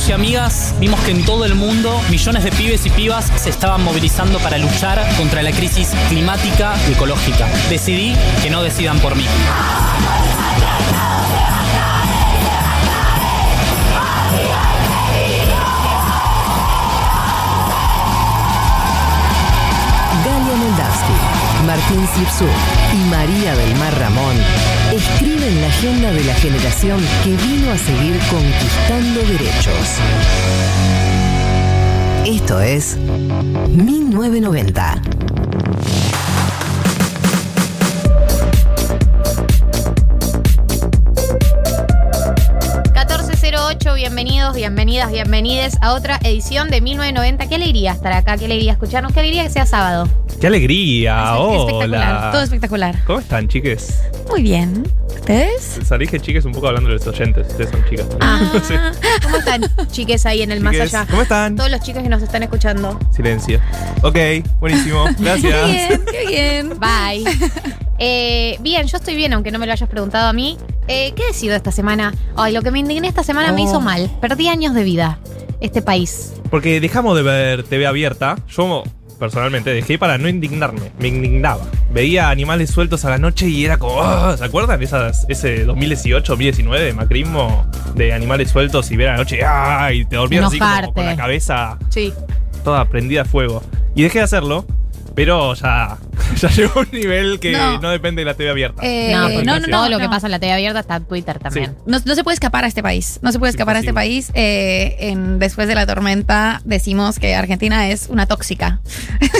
Amigos y amigas vimos que en todo el mundo millones de pibes y pibas se estaban movilizando para luchar contra la crisis climática y ecológica. Decidí que no decidan por mí. Galia Moldavsky, Martín Sipsú y María del Mar Ramón escriben la agenda de la generación que vino a seguir conquistando derechos. Esto es 1990. bienvenidos, bienvenidas, bienvenides a otra edición de 1990. Qué alegría estar acá, qué alegría escucharnos, qué alegría que sea sábado. ¡Qué alegría! ¡Hola! todo espectacular. ¿Cómo están, chiques? Muy bien. ¿Ustedes? Salí dije chiques un poco hablando de los oyentes. Ustedes son chicas. Ah. ¿Cómo están, chiques ahí en el más Chiques, allá? ¿cómo están? Todos los chicos que nos están escuchando. Silencio. Ok, buenísimo. Gracias. Qué bien, qué bien. Bye. Eh, bien, yo estoy bien, aunque no me lo hayas preguntado a mí. Eh, ¿Qué he decidido esta semana? Ay, lo que me indigné esta semana me Oh. hizo mal. Perdí años de vida. Este país. Porque dejamos de ver TV abierta. Yo personalmente dejé para no indignarme. Me indignaba. Veía animales sueltos a la noche y era como. "Ah", ¿Se acuerdan? Esas, ese 2018, 2019 de macrismo de animales sueltos y ver a la noche ¡ah! y te dormías así como con la cabeza Sí. toda prendida a fuego. Y dejé de hacerlo. Pero ya, ya llegó a un nivel que no, No. depende de la TV abierta. Eh, No, no, no, todo no, lo que no. pasa en la TV abierta está en Twitter también. No, no se puede escapar a este país. No se puede Es escapar a este país. Eh, en, después de la tormenta decimos que Argentina es una tóxica.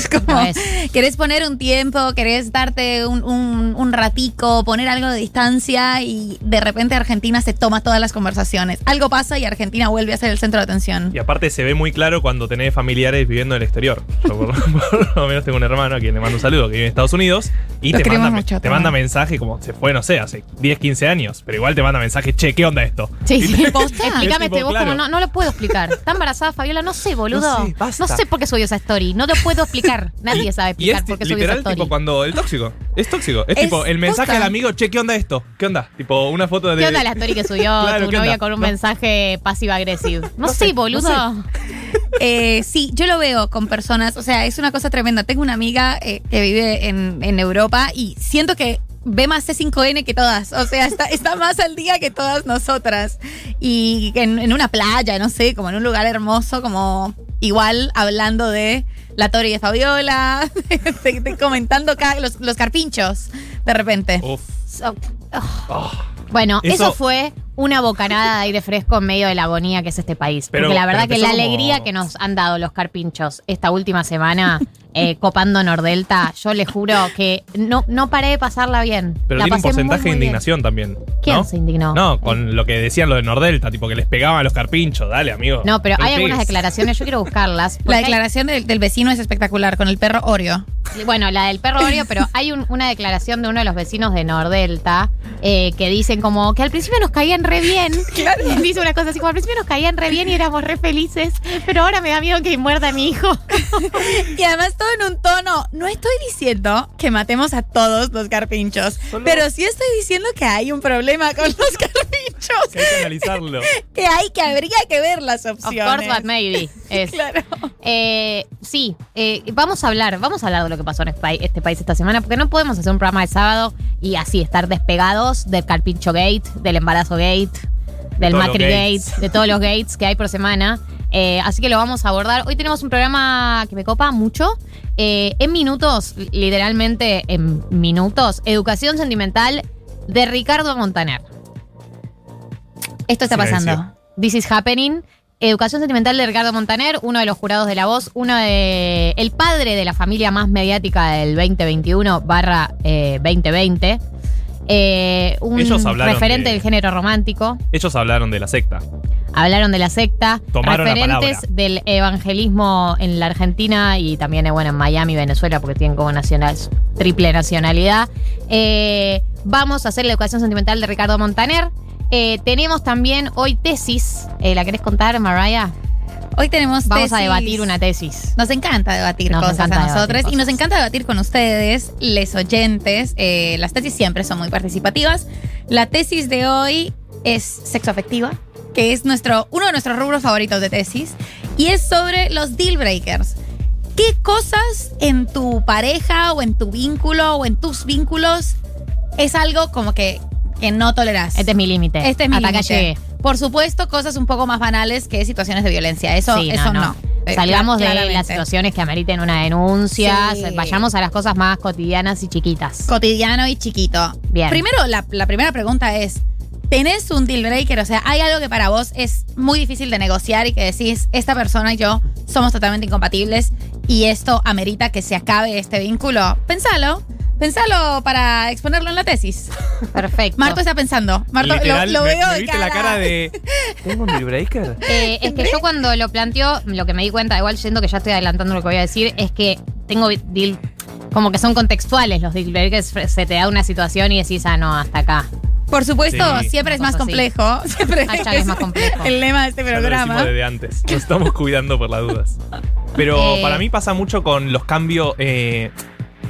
Es como, es. querés poner un tiempo, querés darte un, un- un ratico, poner algo de distancia y de repente Argentina se toma todas las conversaciones. Algo pasa y Argentina vuelve a ser el centro de atención. Y aparte se ve muy claro cuando tenés familiares viviendo en el exterior. Yo por, por lo menos tengo un hermano a quien le mando un saludo que vive en Estados Unidos y te manda, mucho, te manda mensaje como se fue, no sé, hace 10, 15 años, pero igual te manda mensaje, che, ¿qué onda esto? Sí, sí. Explícame este, vos claro. como no, no lo puedo explicar. ¿Está embarazada Fabiola? No sé, boludo. No No sé, por qué subió esa story. No lo puedo explicar. Nadie sabe Y es explicar por qué subió esa story. tipo cuando el tóxico. Es tóxico. Es, Es tipo el mensaje al amigo, che, ¿qué onda esto? ¿Qué onda? Tipo una foto de. ¿Qué onda la story que subió Claro, tu ¿qué novia onda? con un No. mensaje pasivo-agresivo? No, No sé, sé, boludo. Eh, sí, yo lo veo con personas, o sea, es una cosa tremenda. Tengo una amiga eh, que vive en, en Europa y siento que ve más C5N que todas, o sea, está, está más al día que todas nosotras. Y en, en una playa, no sé, como en un lugar hermoso, como igual hablando de la Tori de Fabiola, de- de- comentando acá los, los carpinchos, de repente. Uf. So- Oh. Bueno, eso, Eso- fue una bocanada de aire fresco en medio de la agonía que es este país. Pero- Porque la verdad pero que la como- alegría que nos han dado los carpinchos esta última semana eh, copando Nordelta, yo les juro que no, no paré de pasarla bien. Pero la tiene un muy, porcentaje muy de bien. indignación también. ¿Quién se indignó? No, con lo que decían lo de Nordelta, tipo que les pegaban a los carpinchos. Dale, amigo. No, pero hay algunas declaraciones, yo quiero buscarlas. La hay- declaración del, del vecino es espectacular, con el perro Oreo. Bueno, la del perro Oreo, pero hay un- una declaración de uno de los vecinos de Nordelta eh, que dicen como que al principio nos caían re bien. Dice una cosa así como al principio nos caían re bien y éramos re felices, pero ahora me da miedo que muerda a mi hijo. Y además todo en un tono, no estoy diciendo que matemos a todos los carpinchos, Solo- pero sí estoy diciendo que hay un problema con los carpinchos, Que hay que analizarlo. que hay que habría que ver las Of opciones. course, but maybe. Es. Claro. Eh, sí, eh, vamos a hablar, vamos a hablar de lo que pasó en este país, este país esta semana, porque no podemos hacer un programa de sábado y así estar despegados del carpincho gate, del embarazo gate, del Macri gate, gates. de todos los gates que hay por semana. Eh, así que lo vamos a abordar. Hoy tenemos un programa que me copa mucho. Eh, en minutos, literalmente en minutos, educación sentimental de Ricardo Montaner. Esto está pasando. This is happening. Educación Sentimental de Ricardo Montaner, uno de los jurados de La Voz, uno de. el padre de la familia más mediática del 2021 barra eh, 2020. Eh, un Ellos hablaron referente de- del género romántico. Ellos hablaron de la secta. Hablaron de la secta, Tomaron la referentes palabra. del evangelismo en la Argentina y también eh, bueno, en Miami, Venezuela, porque tienen como nacional, triple nacionalidad. Eh, vamos a hacer la educación sentimental de Ricardo Montaner. Eh, tenemos también hoy tesis. Eh, ¿La querés contar, Mariah? Hoy tenemos Vamos a debatir una tesis. Nos encanta debatir Nos cosas encanta a debatir nosotros y nos encanta debatir con ustedes, les oyentes. Eh, las tesis siempre son muy participativas. La tesis de hoy es sexoafectiva, que es nuestro, uno de nuestros rubros favoritos de tesis, y es sobre los deal breakers. ¿Qué cosas en tu pareja o en tu vínculo o en tus vínculos es algo como que, que no toleras? Este es mi límite. Este es mi límite. Por supuesto, cosas un poco más banales que situaciones de violencia. Eso, Sí, eso no. Eh, Salgamos de las situaciones que ameriten una denuncia, Sí. vayamos a las cosas más cotidianas y chiquitas. Cotidiano y chiquito. Bien. Primero, la, la primera pregunta es: ¿tenés un deal breaker? O sea, ¿hay algo que para vos es muy difícil de negociar y que decís, esta persona y yo somos totalmente incompatibles y esto amerita que se acabe este vínculo? Pensalo. Pensalo para exponerlo en la tesis. Perfecto. Marto está pensando. Marto, lo, Literal, lo me- veo me de viste la cara de. ¿Tengo un deal breaker? Eh, es que yo cuando lo planteo, lo que me di cuenta, igual siento que ya estoy adelantando lo que voy a decir, es que tengo deal, como que son contextuales los deal breakers, se te da una situación y decís, ah, no, hasta acá. Por supuesto, Sí. siempre es más así. complejo. Siempre es más complejo. El lema de este Ya lo programa. decimos desde antes. Nos estamos cuidando por las dudas. Pero Eh. para mí pasa mucho con los cambios. eh,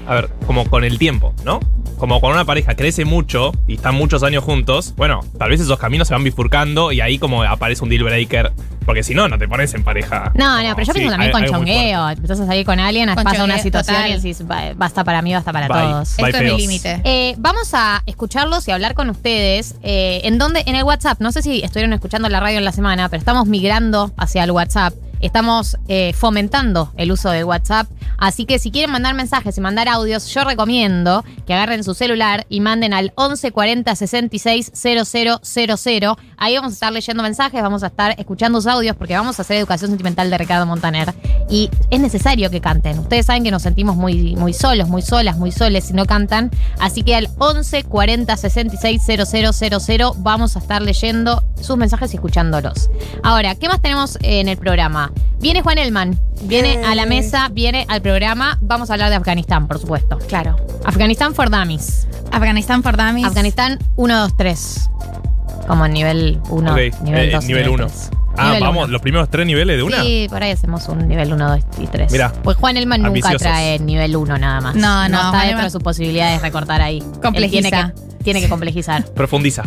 a ver, como con el tiempo, ¿no? Como cuando una pareja crece mucho y están muchos años juntos, bueno, tal vez esos caminos se van bifurcando y ahí como aparece un deal breaker. Porque si no, no te pones en pareja. No, no, pero yo Sí, pienso también hay- con muy chongueo. Empezás a salir con alguien, Con pasa una situación total. y decís, "Va- basta para mí, basta para Bye. todos. Bye, Esto es mi límite. Eh, vamos a escucharlos y hablar con ustedes. eh, en donde, en el WhatsApp, no sé si estuvieron escuchando la radio en la semana, pero estamos migrando hacia el WhatsApp. Estamos eh, fomentando el uso del WhatsApp. Así que si quieren mandar mensajes y mandar audios, yo recomiendo que agarren su celular y manden al 1140 66 000. Ahí vamos a estar leyendo mensajes, vamos a estar escuchando sus audios porque vamos a hacer educación sentimental de Ricardo Montaner. Y es necesario que canten. Ustedes saben que nos sentimos muy, muy solos, muy solas, muy soles si no cantan. Así que al 1140 66 000 vamos a estar leyendo sus mensajes y escuchándolos. Ahora, ¿qué más tenemos en el programa? Viene Juan Elman, viene a la mesa, viene al programa. Vamos a hablar de Afganistán, por supuesto. Claro. Afganistán for Dummies. Afganistán for Dummies. Afganistán 1, 2, 3. Como nivel 1, Ok, nivel eh, 2. nivel 1. Ah, Nivel vamos, uno. los primeros tres niveles de una. Sí, por ahí hacemos un nivel 1, 2 y 3. Mirá. Pues Juan Elman nunca trae nivel 1 nada más. No, no, está Juan dentro Elman- de sus posibilidades recortar ahí. Él Complejiza. Tiene que, tiene que complejizar. Profundiza.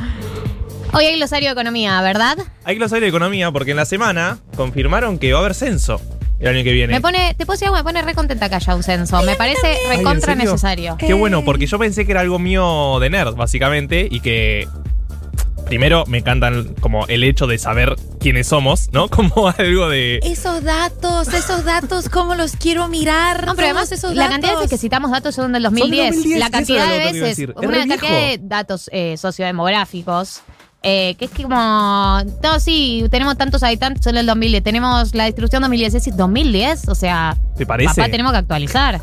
Hoy hay glosario de economía, ¿verdad? Hay glosario de economía porque en la semana confirmaron que va a haber censo el año que viene. Me pone, te puedo decir algo, me pone re contenta que haya un censo. Me parece Ay, ¿en recontra necesario. Qué bueno, porque yo pensé que era algo mío de nerd, básicamente, y que primero me encantan como el hecho de saber quiénes somos, ¿no? Como algo de... Esos datos, esos datos, ¿cómo los quiero mirar? No, pero además esos la datos. cantidad de veces que citamos datos son del 2010. 2010, la cantidad de veces, una cantidad de datos eh, sociodemográficos. Eh, que es como, no, sí, tenemos tantos habitantes en el 2010, tenemos la distribución 2010, es decir, 2010, o sea, ¿Te parece? papá tenemos que actualizar.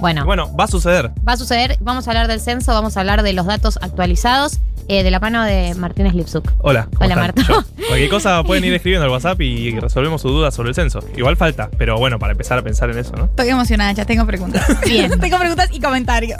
Bueno, Bueno, va a suceder. va a suceder, vamos a hablar del censo, vamos a hablar de los datos actualizados eh, de la mano de Martínez Lipsuk. Hola. ¿cómo Hola, están? Marta. Yo- Cualquier cosa pueden ir escribiendo al WhatsApp y resolvemos sus dudas sobre el censo. Igual falta, pero bueno, para empezar a pensar en eso, ¿no? Estoy emocionada, ya tengo preguntas. Bien. tengo preguntas y comentarios.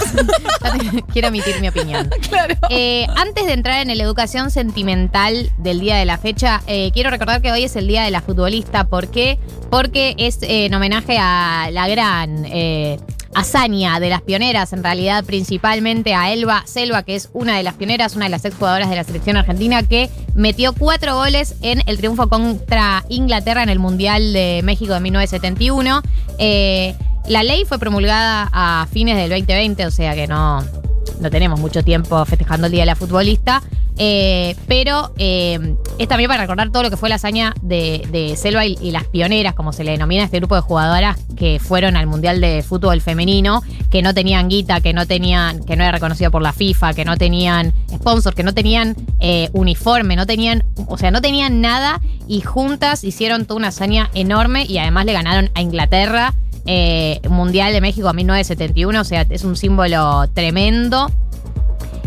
Quiero emitir mi opinión. claro. Eh, antes de entrar en la educación sentimental del día de la fecha, eh, quiero recordar que hoy es el día de la futbolista. ¿Por qué? Porque es eh, en homenaje a la gran eh, hazaña de las pioneras, en realidad principalmente a Elba Selva, que es una de las pioneras, una de las exjugadoras de la selección argentina, que metió cuatro goles en el triunfo contra Inglaterra en el Mundial de México de 1971. Eh, la ley fue promulgada a fines del 2020, o sea que no, no tenemos mucho tiempo festejando el Día de la Futbolista. Eh, pero eh, es también para recordar todo lo que fue la hazaña de, Selva y, las pioneras, como se le denomina a este grupo de jugadoras que fueron al Mundial de Fútbol Femenino, que no tenían guita, que no tenían, que no era reconocido por la FIFA, que no tenían sponsor, que no tenían eh, uniforme, no tenían, o sea, no tenían nada y juntas hicieron toda una hazaña enorme y además le ganaron a Inglaterra. Mundial de México a 1971, o sea, es un símbolo tremendo.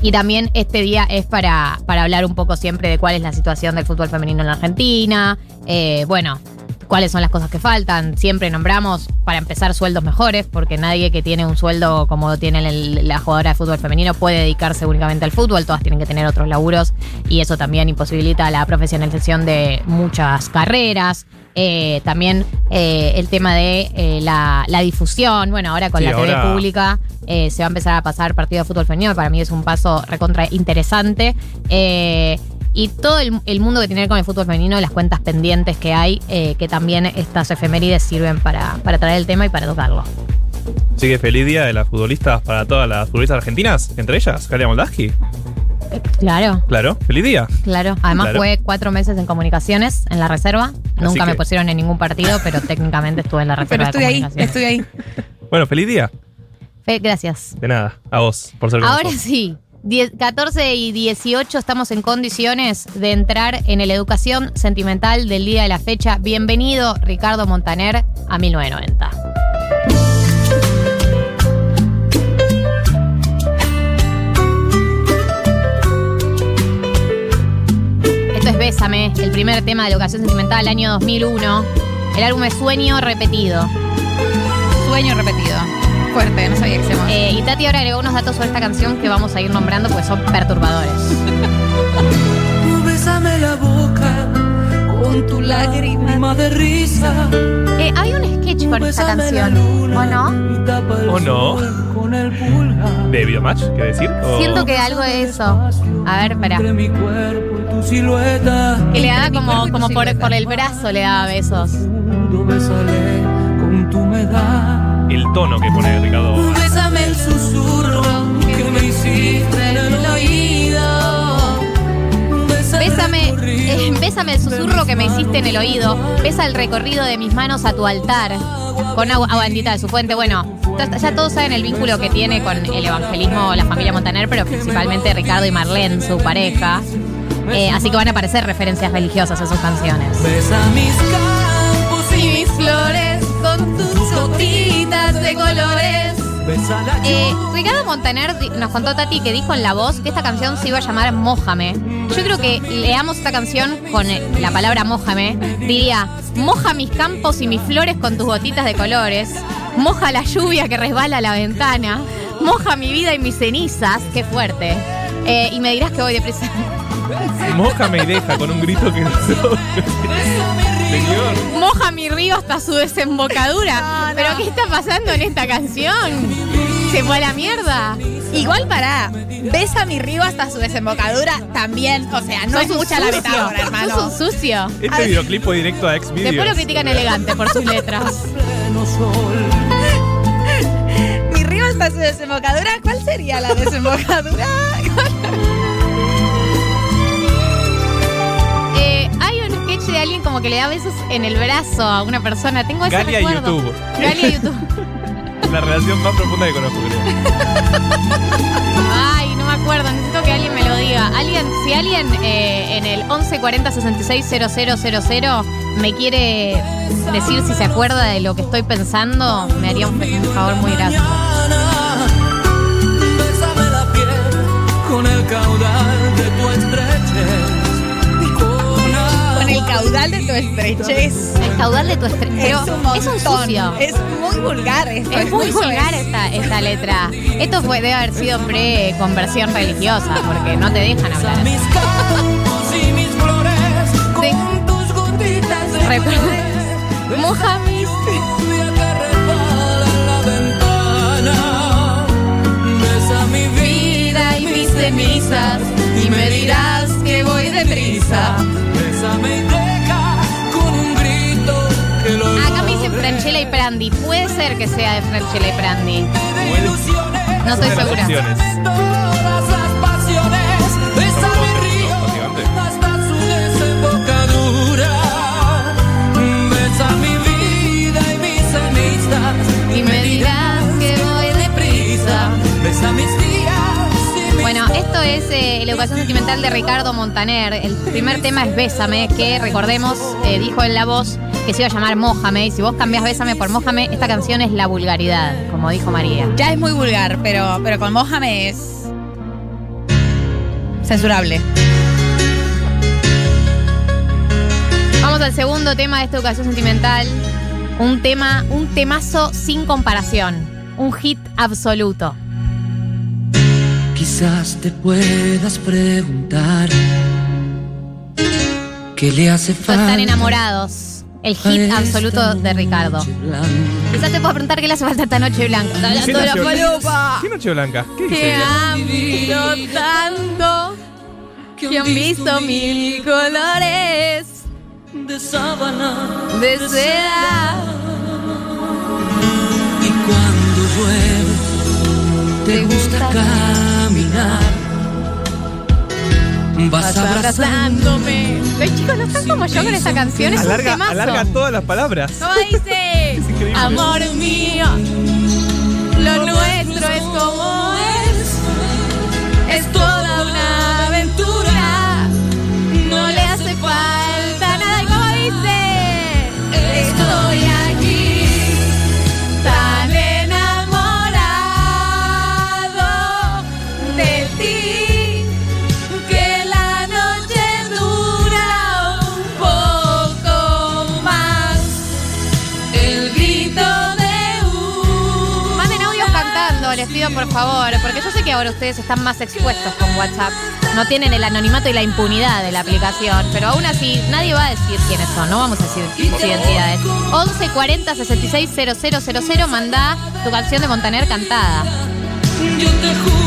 Y también este día es para, para hablar un poco siempre de cuál es la situación del fútbol femenino en la Argentina. Eh, bueno, cuáles son las cosas que faltan. Siempre nombramos, para empezar, sueldos mejores, porque nadie que tiene un sueldo como tiene el- la jugadora de fútbol femenino puede dedicarse únicamente al fútbol. Todas tienen que tener otros laburos y eso también imposibilita la profesionalización de muchas carreras. Eh, también eh, el tema de eh, la, la difusión. Bueno, ahora con Sí, la TV ahora- pública se va a empezar a pasar partido de fútbol femenino. Para mí es un paso recontra interesante. Y todo el, el mundo que tiene que ver con el fútbol femenino, las cuentas pendientes que hay, que también estas efemérides sirven para, para traer el tema y para tocarlo. Así que feliz día de las futbolistas para todas las futbolistas argentinas, entre ellas, Galia Moldaski. Claro, Claro, feliz día. claro. Además Claro. fue cuatro meses en comunicaciones, en la reserva. Nunca me pusieron en ningún partido, pero técnicamente estuve en la Pero reserva. estoy de ahí, estoy ahí. Bueno, feliz día. Fe- gracias. De nada, a vos, por ser Ahora sí, 10 14 y 18 estamos en condiciones de entrar en el Educación Sentimental del día de la fecha. Bienvenido, Ricardo Montaner, a 1990. Esto es Bésame, el primer tema de Educación Sentimental, año 2001. El álbum es Sueño Repetido. Sueño repetido. Fuerte, no sabía que se llamaba. Eh, y Tati ahora agregó unos datos sobre esta canción que vamos a ir nombrando porque son perturbadores. Bésame la boca con tu lágrima de risa. Eh, hay un sketch con esta canción, ¿o no? ¿O no? ¿De Videomatch, quiere decir? O- Siento que algo de eso. A ver, espera. Que le daba como, como por, por el brazo, le daba besos. El tono que pone Ricardo. Bésame el susurro que me hiciste Bésame, eh, bésame el susurro que me hiciste en el oído. Besa el recorrido de mis manos a tu altar. Con agua, agua bendita de su fuente. Bueno, ya todos saben el vínculo que tiene con el evangelismo la familia Montaner, pero principalmente Ricardo y Marlene, su pareja. Eh, así que van a aparecer referencias religiosas a sus canciones. Besa mis campos y mis flores con tus gotitas de colores. Eh, Ricardo Montaner nos contó Tati que dijo en la voz que esta canción se iba a llamar Mójame. Yo creo que leamos esta canción con eh, la palabra Mójame. Diría, moja mis campos y mis flores con tus gotitas de colores. Moja la lluvia que resbala la ventana. Moja mi vida y mis cenizas. Qué fuerte. Eh, y me dirás que voy deprisa. Mójame y deja con un grito que no Señor. Moja mi río hasta su desembocadura. ¿Pero qué está pasando en esta canción? ¿Se fue a la mierda? Igual para besa mi río hasta su desembocadura también. O sea, no Sos es un mucha la metáfora, hermano. Sos un sucio. Este videoclip fue directo a Xvideos. Después lo critican elegante por sus letras. Mi río hasta su desembocadura. ¿Cuál sería la desembocadura? Sketch de alguien como que le da besos en el brazo a una persona. Tengo ese Galia recuerdo. YouTube. Galia YouTube. La relación más profunda que conozco, creo. Ay, no me acuerdo. Necesito que alguien me lo diga. Alguien, si alguien eh, en el 1140 66 000 me quiere decir si se acuerda de lo que estoy pensando, me haría un, un favor muy grande. Bésame la piel con el caudal de tu estrechez. Con el caudal de tu estrechez. El caudal de tu estrechez. Es un montón. Es un sucio. Es muy vulgar esto. Es muy vulgar esta, esta letra. Esto fue, debe haber sido pre-conversión religiosa, porque no te dejan hablar. Mis campos y mis flores con tus gotitas de. Besa mi vida y mis cenizas y me dirás que voy deprisa. Acá me dicen Franchella y Prandi. Puede ser que sea de Franchella y Prandi. No estoy segura. Y me dirás que voy deprisa. Besa mis pasiones. Besa mi eh, la educación sentimental de Ricardo Montaner. El primer tema es Bésame, que recordemos, eh, dijo en la voz que se iba a llamar Mójame. Y si vos cambiás Bésame por Mójame, esta canción es la vulgaridad, como dijo María. Ya es muy vulgar, pero, pero con Mójame es. censurable. Vamos al segundo tema de esta educación sentimental. Un tema, un temazo sin comparación. Un hit absoluto. Quizás te puedas preguntar qué le hace falta. están enamorados. El hit absoluto de Ricardo. Quizás te puedo preguntar qué le hace falta esta noche blanca. Está ¿Qué hablando de la noche, falopa. ¿Qué noche blanca? ¿Qué Te dice? amo tanto que han visto mil colores de sábana de seda. Y cuando llueve, te gusta caminar. Vas abrazándome. Los chicos no están como yo con esta canción, es un Alarga, temazo. alarga todas las palabras. ¿Cómo dice? increíble. Amor mío, lo nuestro es como es. Es toda por favor, porque yo sé que ahora ustedes están más expuestos con WhatsApp. No tienen el anonimato y la impunidad de la aplicación, pero aún así nadie va a decir quiénes son, no vamos a decir sus identidades. 11 40 66 000, mandá tu canción de Montaner cantada. Yo te juro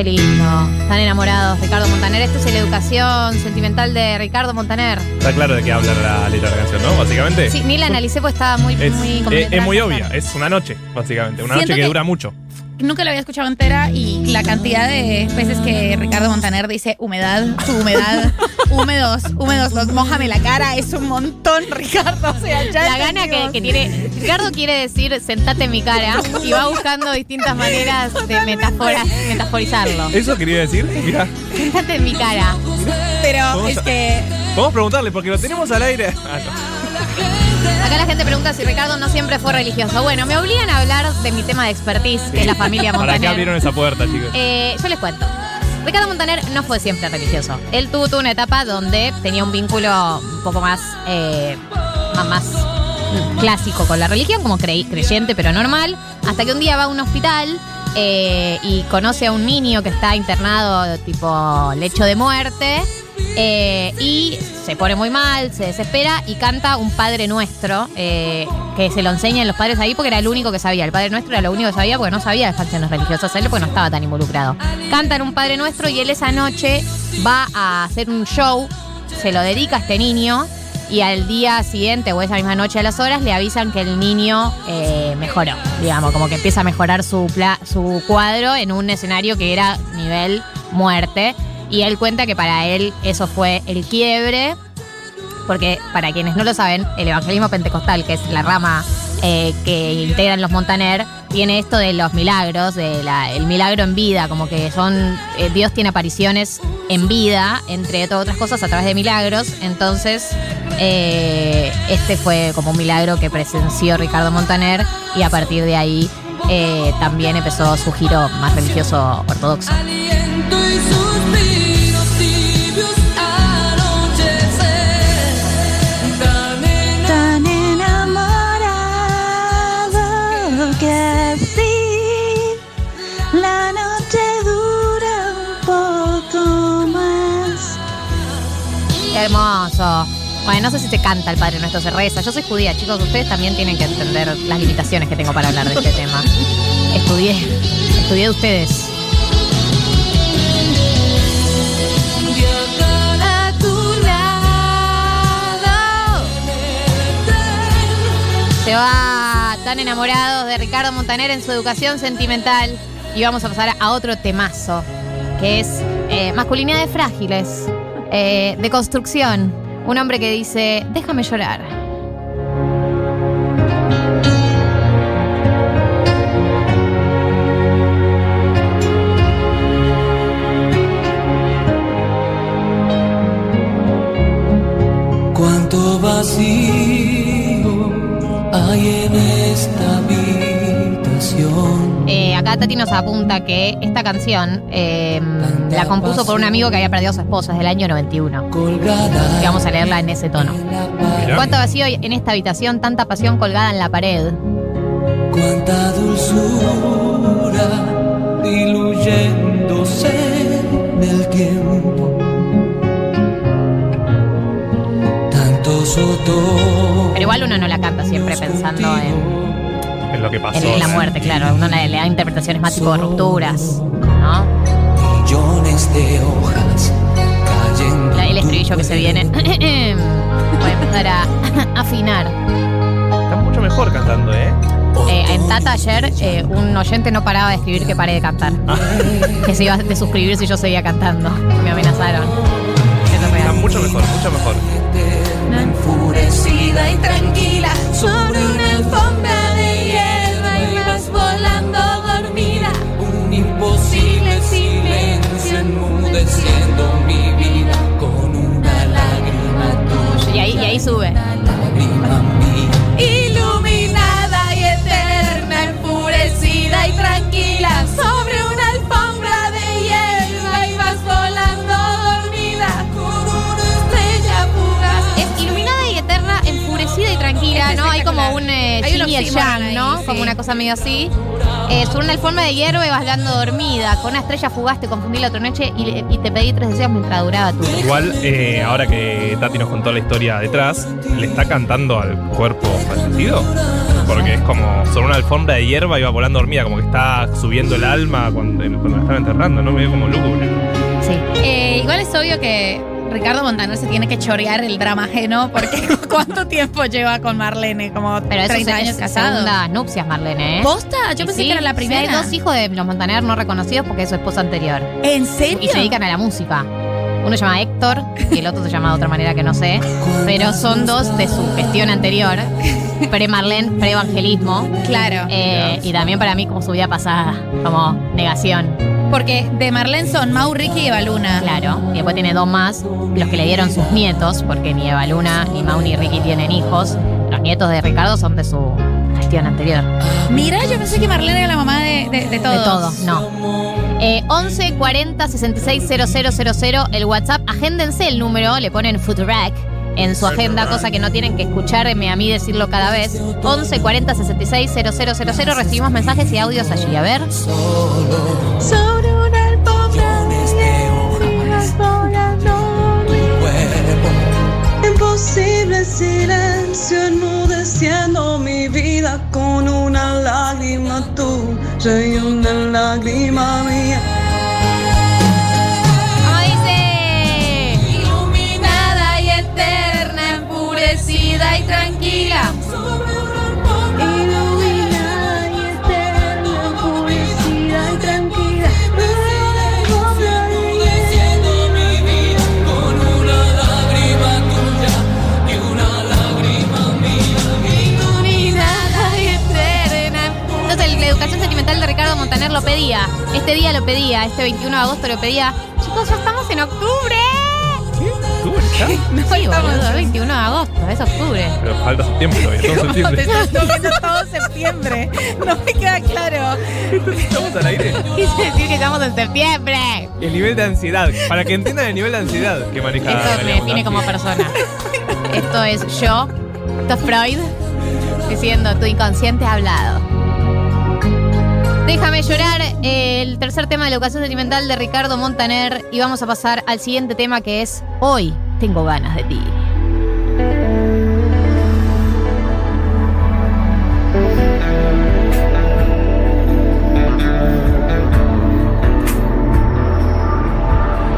Qué lindo. Están enamorados, Ricardo Montaner. Esto es la educación sentimental de Ricardo Montaner. Está claro de qué habla la letra de la canción, ¿no? Básicamente. Sí, ni la analicé porque estaba muy, Es, muy eh, es muy obvia, es una noche, básicamente. Una Siento noche que, que- dura mucho. Nunca la había escuchado entera y la cantidad de veces que Ricardo Montaner dice humedad, su humedad, húmedos, húmedos, los mojame la cara, es un montón, Ricardo. O sea, ya La gana que, tiene. Ricardo quiere decir sentate en mi cara y va buscando distintas maneras de metáforas, metaforizarlo. Eso quería decir, mira. Sentate en mi cara. Pero Vamos es a- que Vamos a preguntarle, porque lo tenemos al aire. Ah, no. Acá la gente pregunta si Ricardo no siempre fue religioso. Bueno, me obligan a hablar de mi tema de expertise, que es la familia ¿Para qué Montaner. abrieron esa puerta, chicos? Eh, yo les cuento. Ricardo Montaner no fue siempre religioso. Él tuvo toda una etapa donde tenía un vínculo un poco más, eh, más, más clásico con la religión, como creí- creyente pero normal, hasta que un día va a un hospital eh, y conoce a un niño que está internado tipo lecho de muerte eh, y se pone muy mal, se desespera y canta un Padre Nuestro eh, que se lo enseñan los padres ahí porque era el único que sabía. El Padre Nuestro era lo único que sabía porque no sabía de canciones religiosas él porque no estaba tan involucrado. Cantan un Padre Nuestro y él esa noche va a hacer un show, se lo dedica a este niño y al día siguiente o esa misma noche a las horas le avisan que el niño eh, mejoró, digamos, como que empieza a mejorar su, su cuadro en un escenario que era nivel muerte. Y él cuenta que para él eso fue el quiebre, porque para quienes no lo saben, el evangelismo pentecostal, que es la rama eh, que integran los Montaner, tiene esto de los milagros, de la- el milagro en vida, como que son, eh, Dios tiene apariciones en vida, entre todas otras cosas, a través de milagros. Entonces, eh, este fue como un milagro que presenció Ricardo Montaner y a partir de ahí también empezó su giro más religioso ortodoxo. Hermoso. Bueno, no sé si se canta el Padre Nuestro, se reza. Yo soy judía, chicos. Ustedes también tienen que entender las limitaciones que tengo para hablar de este tema. Estudié, estudié de ustedes. Se va tan enamorados de Ricardo Montaner en su educación sentimental. Y vamos a pasar a otro temazo, que es eh, masculinidades frágiles, eh, de construcción. Un hombre que dice, déjame llorar. Cuánto vacío hay en esta habitación. Eh, acá Tati nos apunta que esta canción eh, la compuso por un amigo que había perdido a su esposa desde el año 91. Colgada Y vamos a leerla en ese tono. Mirá. Cuánto vacío hay en esta habitación, tanta pasión colgada en la pared. Cuánta dulzura diluyéndose del tiempo. Tantos otoños. Pero igual uno no la canta siempre pensando en, Es lo que pasó. en la muerte, claro. Uno le, le da interpretaciones más tipo de rupturas, ¿no? De hojas cayendo. La- El estribillo que se viene. Voy a empezar a afinar. Está mucho mejor cantando, ¿eh? Eh, en Tata ayer eh, un oyente no paraba de escribir que pare de cantar. Ah. que se iba a desuscribir si yo seguía cantando. Me amenazaron. Eso es Está mucho mejor, mucho mejor. enfurecida y tranquila sobre una alfombra de hierba y vas volando dormida. Un imposible enmudeciendo mi vida con una lágrima tuya. Y ahí, y ahí sube. Lágrima mía. Iluminada y eterna, enfurecida y tranquila sobre una alfombra de hierba y vas volando dormida con una estrella fugaz. Es iluminada y eterna, enfurecida y tranquila, ¿no? Hay como un eh, Hay yin y el yang, ahí, ¿no? sí. Como una cosa medio así. Eh, sobre una alfombra de hierro y vas dando dormida. Con una estrella fugaz te confundí la otra noche y, te pedí tres deseos mientras duraba tu. Igual, eh, ahora que Tati nos contó la historia detrás, le está cantando al cuerpo fallecido. Porque es como sobre una alfombra de hierba va volando dormida, como que está subiendo el alma cuando, cuando la están enterrando, ¿no? Me veo como lúgubre. Sí. Eh, igual es obvio que Ricardo Montaner se tiene que chorear el drama ajeno porque ¿cuánto tiempo lleva con Marlene? Como Pero eso 30 es- años es casado. segunda nupcias, Marlene, ¿eh? ¿Posta? Yo Y pensé sí, que era la sí, primera. Hay dos hijos de los Montaner no reconocidos porque es su esposa anterior. ¿En serio? Y se dedican a la música. Uno se llama Héctor y el otro se llama de otra manera que no sé. Pero son dos de su gestión anterior. Pre-Marlene, pre-evangelismo. Claro. Eh, y también para mí como su vida pasada, como negación. Porque de Marlene son Mau, Ricky y Eva Luna. Claro. Y después tiene dos más, los que le dieron sus nietos, porque ni Eva Luna, ni Mau, ni Ricky tienen hijos. Los nietos de Ricardo son de su gestión anterior. Mira, yo pensé que Marlene era la mamá de, de, de todos. De todos, no. Eh, 11 40 66 000, el WhatsApp. Agéndense el número, le ponen Futurac en su agenda, cosa que no tienen que escucharme a mí decirlo cada vez. 11 40 66 000. Recibimos mensajes y audios allí. A ver. Sobre Imposible silencio enmudeciendo mi vida con una lágrima tuya y una lágrima mía. Montaner lo pedía. Este día lo pedía, este 21 de agosto lo pedía. Chicos, ya estamos en octubre. ¿Tú ya? Sí, boludo, es 21 de agosto, es octubre. Pero falta septiembre todavía, estamos en ¿Cómo te septiembre. estás comiendo todo septiembre? No me queda claro. Estamos al aire. Quise decir que estamos en septiembre. El nivel de ansiedad, para que entiendan el nivel de ansiedad que maneja. Esto me define como persona. Esto es yo, esto es Freud, diciendo tu inconsciente ha hablado. Déjame llorar, el tercer tema de la educación sentimental de Ricardo Montaner. Y vamos a pasar al siguiente tema que es Hoy tengo ganas de ti.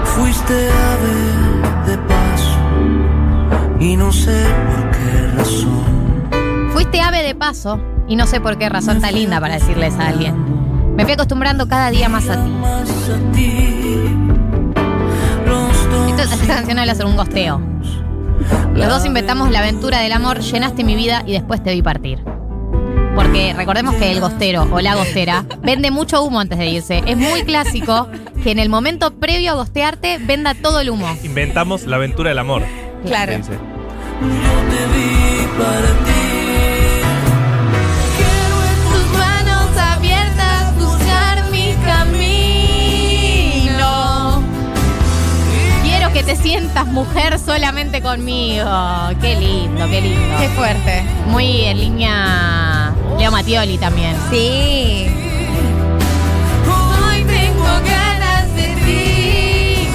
Fuiste ave de paso y no sé por qué razón. Fuiste ave de paso y no sé por qué razón tan linda para decirles a alguien. Me fui acostumbrando cada día más a ti. Esto- esta canción habla sobre un gosteo. Los dos inventamos la aventura del amor, llenaste mi vida y después te vi partir. Porque recordemos que el gostero o la gostera vende mucho humo antes de irse. Es muy clásico que en el momento previo a gostearte venda todo el humo. Inventamos la aventura del amor. Claro. Dice. Tus te sientas mujer solamente conmigo. Qué lindo, qué lindo. Qué fuerte. Muy en línea Leo Mattioli también. Sí. Hoy tengo ganas de ti.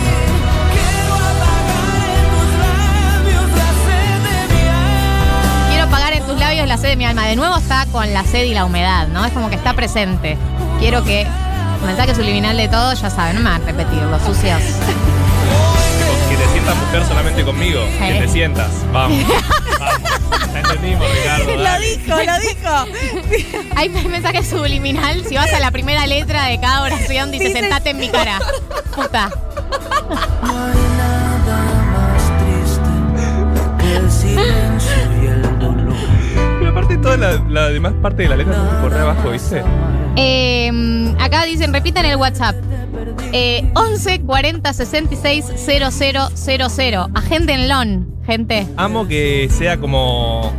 Quiero apagar en tus labios la sed de mi alma. De nuevo está con la sed y la humedad, ¿no? Es como que está presente. Quiero que. Mensaje subliminal de todo, ya saben, no me van a repetir, los sucios. Que sientas mujer solamente conmigo. Que te sientas. Vamos. Vamos. Ya entendimos, Ricardo. Lo dale. dijo, lo dijo. Hay mensaje subliminal. Si vas a la primera letra de cada oración, dice, sentate en mi cara. Puta. Pero aparte toda la, la demás parte de la letra por abajo, ¿viste? Eh, acá dicen, repitan el WhatsApp. Eh, 11 40 66 0000. Agéndenlo, gente. Amo que sea como.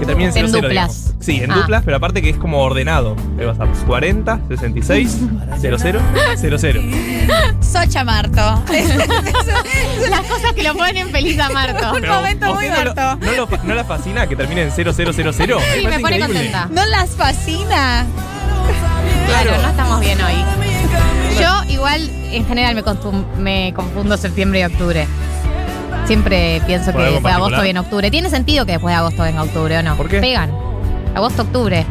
Que termine en En 00, duplas. digamos. Sí, en Ah. duplas, pero aparte que es como ordenado. El WhatsApp 40, 66, 00, 00. Socha Marto. Las cosas que lo ponen feliz a Marto. Un momento ¿a muy usted no, lo- Marto. no, lo- no la fascina que termine en 0000? Sí, me pone contenta. ¿No las fascina? Claro, no estamos bien hoy. Yo igual, en general, me, confundo septiembre y octubre. Siempre pienso ¿Por que después de agosto viene octubre. Tiene sentido que después de agosto venga octubre, ¿o no? ¿Por qué? Pegan. Agosto, octubre.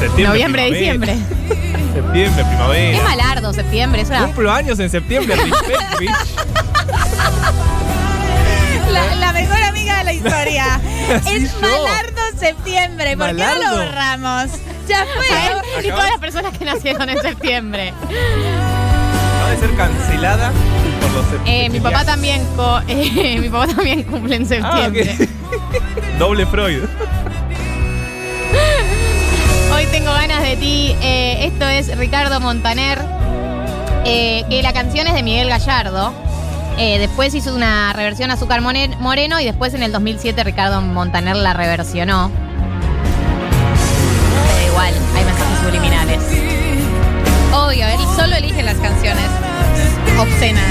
Septiembre, Noviembre, primavera. diciembre. Septiembre, primavera. Es malardo septiembre, es una... Cumplo años en septiembre, respect, bitch. La, la mejor amiga de la historia. Es. Malardo septiembre. ¿Por qué no lo borramos? Ya fue. y todas las personas que nacieron en septiembre. Va a ser cancelada por los Eh, mi papá también co- eh, mi papá también cumple en Ah, septiembre. Doble Freud. Hoy tengo ganas de ti. Eh, esto es Ricardo Montaner. eh, que la canción es de Miguel Gallardo. Eh, después hizo una reversión a Azúcar Mone- Moreno y después en el 2007 Ricardo Montaner la reversionó. Igual, hay mensajes subliminales. Obvio, él solo elige las canciones obscenas.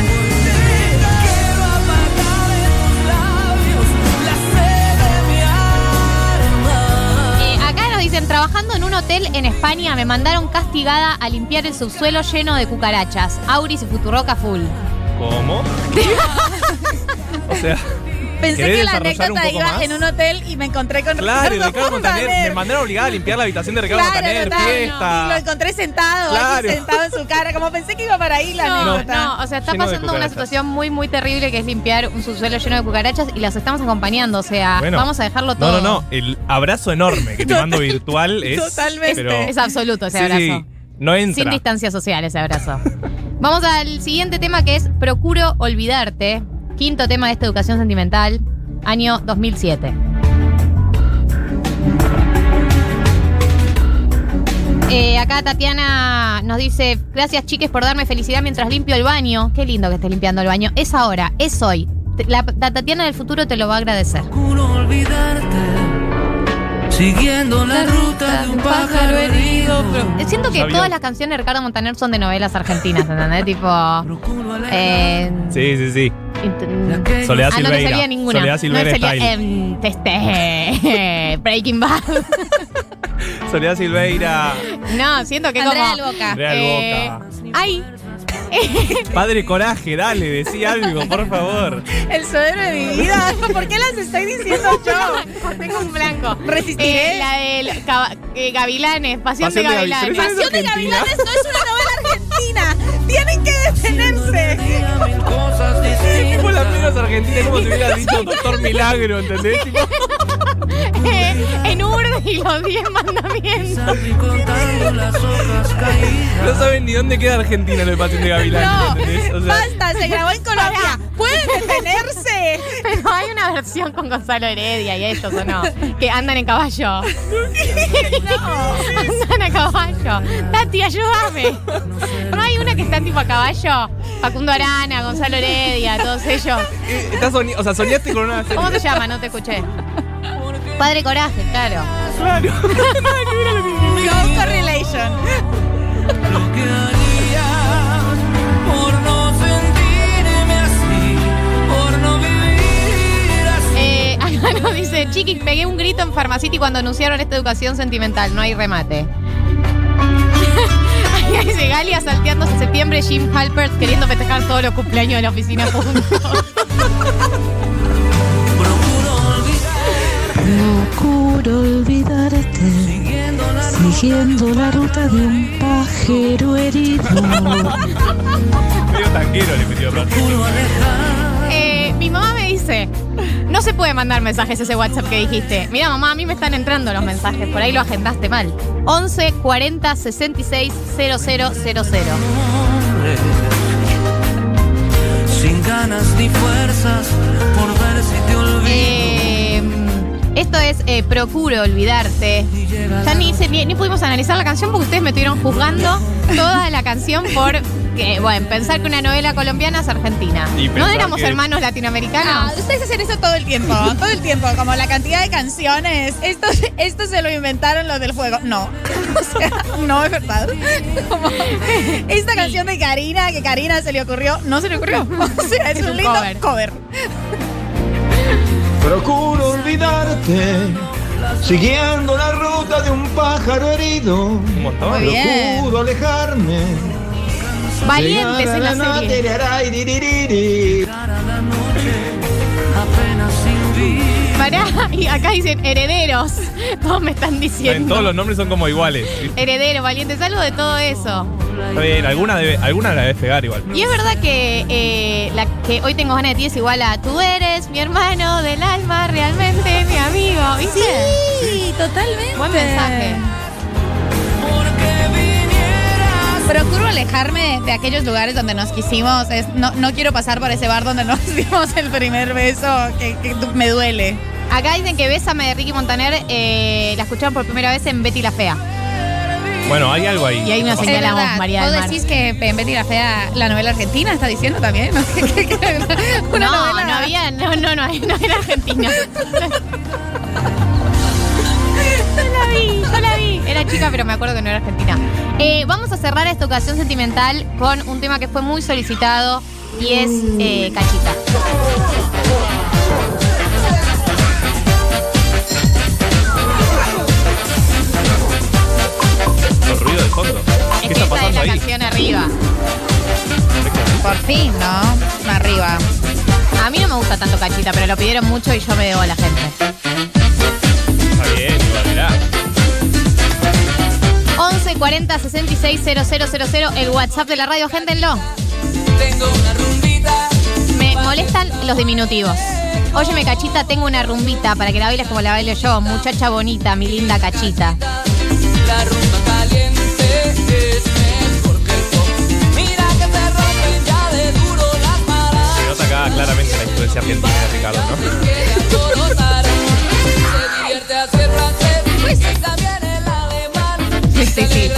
Eh, acá nos dicen, trabajando en un hotel en España me mandaron castigada a limpiar el subsuelo lleno de cucarachas. Auris y Futuroca full. ¿Cómo? o sea, Pensé ¿Querés que la anécdota iba más? en un hotel y me encontré con claro, y Ricardo Montaner. Me mandaron obligada a limpiar la habitación de Ricardo Claro, Montaner, total, fiesta. Y lo encontré sentado, ahí Claro. sentado en su cara. Como pensé que iba para ahí la No, anécdota. no, o sea, está Lleno pasando una situación muy, muy terrible que es limpiar un subsuelo lleno de cucarachas y las estamos acompañando. O sea, Bueno. vamos a dejarlo todo. No, no, no. El abrazo enorme que te mando virtual es. Totalmente. pero- Es absoluto ese Sí, abrazo. sí, no entra. Sin distancia social ese abrazo. Vamos al siguiente tema que es Procuro olvidarte. Quinto tema de esta educación sentimental, año 2007. Eh, acá Tatiana nos dice, gracias chiques por darme felicidad mientras limpio el baño. Qué lindo que estés limpiando el baño. Es ahora, es hoy. La, la Tatiana del futuro te lo va a agradecer. Siguiendo la ruta de un pájaro herido. Eh, Siento que todas las canciones de Ricardo Montaner son de novelas argentinas, ¿entendés? tipo... Eh, Sí, sí, sí. int- Soledad ah, no salía ninguna. Soledad no Silveira me salía, este, Breaking Bad. Soledad Silveira. no, siento que Andrea como... Alboca. Andrea eh, Alboca. Padre Coraje, dale, decí algo, por favor. El suegro de mi vida. ¿Por qué las estoy diciendo yo? tengo un blanco. Resistiré. Eh, la del caba- eh, Gavilanes, Pasión, Pasión de Gavilanes. Pasión de Argentina. Gavilanes no es una novela argentina. Tienen que detenerse. Es tipo las menos argentinas, como te hubiera dicho Doctor Milagro, ¿entendés? Tipo, en Ur y los 10 mandamientos. No saben ni dónde queda Argentina en el Pasión de Gavilán. No. O sea, basta, se grabó en Colombia. ¿Pueden detenerse? Pero hay una versión con Gonzalo Heredia y ellos, ¿o no? Que andan en caballo. Andan a caballo. Tati, ayúdame. ¿No hay una que está tipo a caballo? Facundo Arana, Gonzalo Heredia, todos ellos. eh, estás o sea, soñaste con una. ¿Cómo se llama? No te escuché. Padre Coraje, claro. Claro. No correlation. Lo que haría por no sentirme así, por no vivir así. Eh, acá nos dice, Chiqui, pegué un grito en Pharmacity cuando anunciaron esta educación sentimental. No hay remate. Acá dice Galia salteándose en septiembre, Jim Halpert queriendo festejar todos los cumpleaños de la oficina juntos. Procuro olvidarte, siguiendo la ruta de un pájaro herido. Medio le metió. Eh, mi mamá me dice, no se puede mandar mensajes a ese WhatsApp que dijiste. Mira, mamá, a mí me están entrando los mensajes, por ahí lo agendaste mal. 11 40 66 000. Sin ganas ni fuerzas por ver si te olvido. Eh, esto es eh, Procuro olvidarte. Ya ni, se- ni, ni pudimos analizar la canción porque ustedes me estuvieron juzgando toda la canción por que, bueno, pensar que una novela colombiana es argentina. ¿No éramos que- hermanos Ah, latinoamericanos? ustedes hacen eso todo el tiempo, todo el tiempo, como la cantidad de canciones. Esto, esto se lo inventaron los del fuego. No, o sea, no es verdad. Como esta canción de Karina, que Karina se le ocurrió, no se le ocurrió. O sea, es, Es un, un lindo cover. cover. Procuro olvidarte, siguiendo la ruta de un pájaro herido. Procuro alejarme. Valientes en la serie. serie. Pará, y acá dicen herederos. Todos me están diciendo. Todos los nombres son como iguales. ¿viste? Herederos, valientes, algo de todo eso. Está bien, alguna, debe, alguna la debes pegar igual. Y es verdad que eh, la que hoy tengo ganas de ti es igual a tú eres mi hermano del alma, realmente mi amigo. ¿Viste? Sí, totalmente. Buen mensaje. Porque vinieras. Procuro alejarme de aquellos lugares donde nos quisimos. Es- no, no quiero pasar por ese bar donde nos dimos el primer beso, que, que me duele. Acá dicen que Bésame de Ricky Montaner eh, la escucharon por primera vez en Betty la Fea. Bueno, hay algo ahí. Y hay una Es señal a vos, verdad, María Vos Mar. decís que en Betty la Fea, la novela argentina, está diciendo también. ¿no? Una no, novela- no había, no, no, no, no era argentina. Yo la vi, yo la vi. Era chica, pero me acuerdo que no era argentina. Eh, vamos a cerrar esta ocasión sentimental con un tema que fue muy solicitado y es eh, Cachita. Fondo. ¿Qué está esa es pasando la ahí? canción arriba. Por fin, ¿no? Arriba. A mí no me gusta tanto Cachita, pero lo pidieron mucho y yo me debo a la gente. Está bien, igual, mirá. 11 40 66 000, el WhatsApp de la radio, géntenlo. Tengo una rumbita. Me molestan los diminutivos. Óyeme, cachita, tengo una rumbita para que la bailes como la bailo yo. Muchacha bonita, mi linda cachita. La rumba caliente el se nota acá claramente la influencia argentina de Ricardo, ¿no? El. Sí, sí, sí.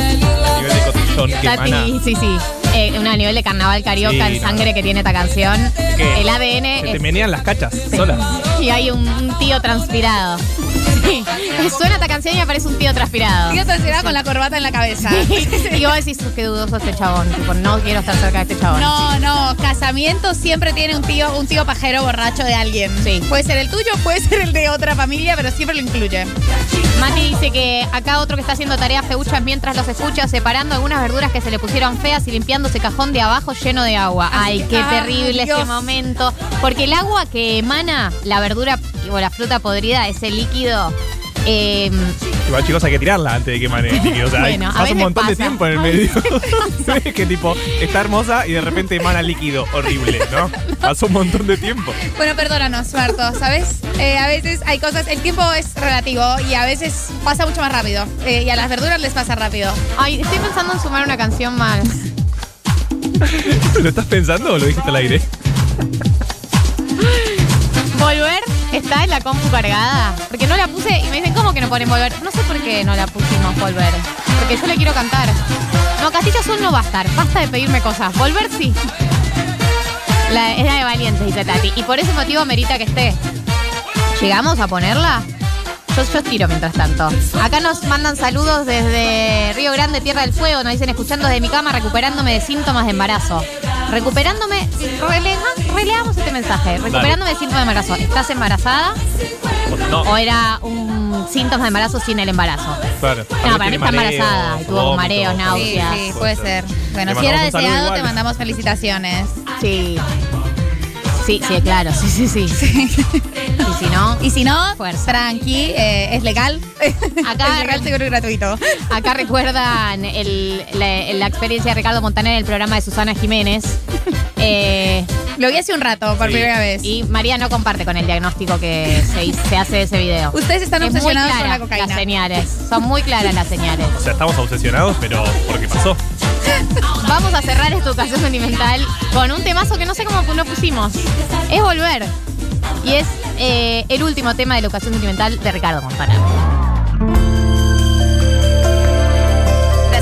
Nivel de cotillón que emana. Tati, sí, sí. Eh, un nivel de carnaval carioca Sí, no, sangre que tiene esta canción. El ADN Se te es- menean las cachas solas. y hay un, un tío transpirado. Sí. Suena esta canción y aparece un tío transpirado. Tío transpirado con la corbata en la cabeza. y vos decís, qué dudoso este chabón. Tipo, no quiero estar cerca de este chabón. No, no, casamiento siempre tiene un tío, un tío pajero borracho de alguien. Sí. Puede ser el tuyo, puede ser el de otra familia, pero siempre lo incluye. Mati dice que acá otro que está haciendo tareas feuchas mientras los escucha, separando algunas verduras que se le pusieron feas y limpiando ese cajón de abajo lleno de agua. Ay, qué terrible ese momento. Porque el agua que emana la verdura o la fruta podrida, ese líquido, Eh, Igual, chicos, hay que tirarla antes de que líquido. O sea, Bueno, pasa un montón de tiempo en el medio. ¿Ves? que tipo, está hermosa y de repente emana líquido. Horrible, ¿no? Pasó un montón de tiempo. Bueno, perdónanos, Marto, ¿sabes? Eh, a veces hay cosas, el tiempo es relativo y a veces pasa mucho más rápido. Eh, y a las verduras les pasa rápido. ay, estoy pensando en sumar una canción más. ¿Lo estás pensando o lo dijiste al aire? Está en la compu cargada. Porque no la puse y me dicen, ¿cómo que no ponen volver? No sé por qué no la pusimos volver. Porque yo le quiero cantar. No, Castilla Azul no va a estar. Basta de pedirme cosas. Volver sí. La, es la de Valientes, dice Tati. Y por ese motivo merita que esté. ¿Llegamos a ponerla? Yo, yo tiro mientras tanto. Acá nos mandan saludos desde Río Grande, Tierra del Fuego. Nos dicen, escuchando desde mi cama, recuperándome de síntomas de embarazo. Recuperándome, relega- releamos este mensaje. Recuperándome de síntomas de embarazo. ¿Estás embarazada? No, ¿O era un síntoma de embarazo sin el embarazo? claro. No, para mí está embarazada. Y tuvo mareos, náuseas. Sí, sí, puede ser. Bueno, si era deseado, igual. te mandamos felicitaciones. Sí. Sí, sí, claro. Sí, sí, sí. Y si no, Y si no, Fuerza. tranqui, eh, es legal. Acá- es legal, seguro y gratuito. acá recuerdan el- la, la experiencia de Ricardo Montaner en el programa de Susana Jiménez. Eh, Lo vi hace un rato, por Sí. primera vez. y María no comparte con el diagnóstico que se, hizo- se hace de ese video. Ustedes están Es muy obsesionados con clara la cocaína. Las señales. Son muy claras las señales. O sea, estamos obsesionados, pero porque pasó. Vamos a cerrar esta ocasión sentimental con un temazo que no sé cómo lo pusimos. Es volver. Y es eh, el último tema de la ocasión sentimental de Ricardo Montaner.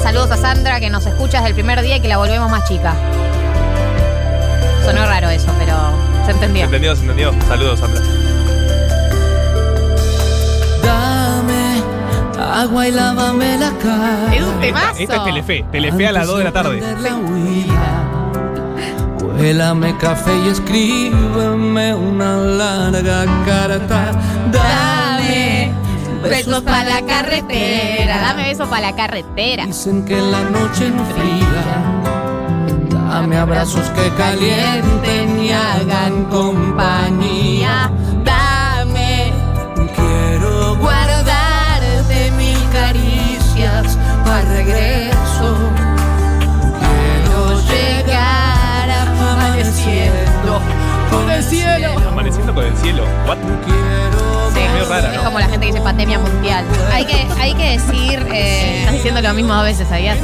Saludos a Sandra que nos escucha desde el primer día y que la volvemos más chica. Sonó raro eso, pero se entendió. ¿Entendido? ¿Se entendió? Saludos, Sandra. Agua y lávame la cara. Es un temazo. Esta es Telefe. Telefe a las 2 de la tarde. Huélame café y escríbeme una larga carta. Dame besos para la carretera. Dame besos para la carretera. Dicen que la noche enfría. Dame abrazos que calienten y hagan compañía. Regreso. Quiero llegar amaneciendo con el cielo. Amaneciendo con el cielo. ¿What? Quiero Sí, Medio rara, es ¿no? como la gente que dice pandemia mundial. Hay que, hay que decir. eh, Estás diciendo lo mismo a veces, ¿sabías?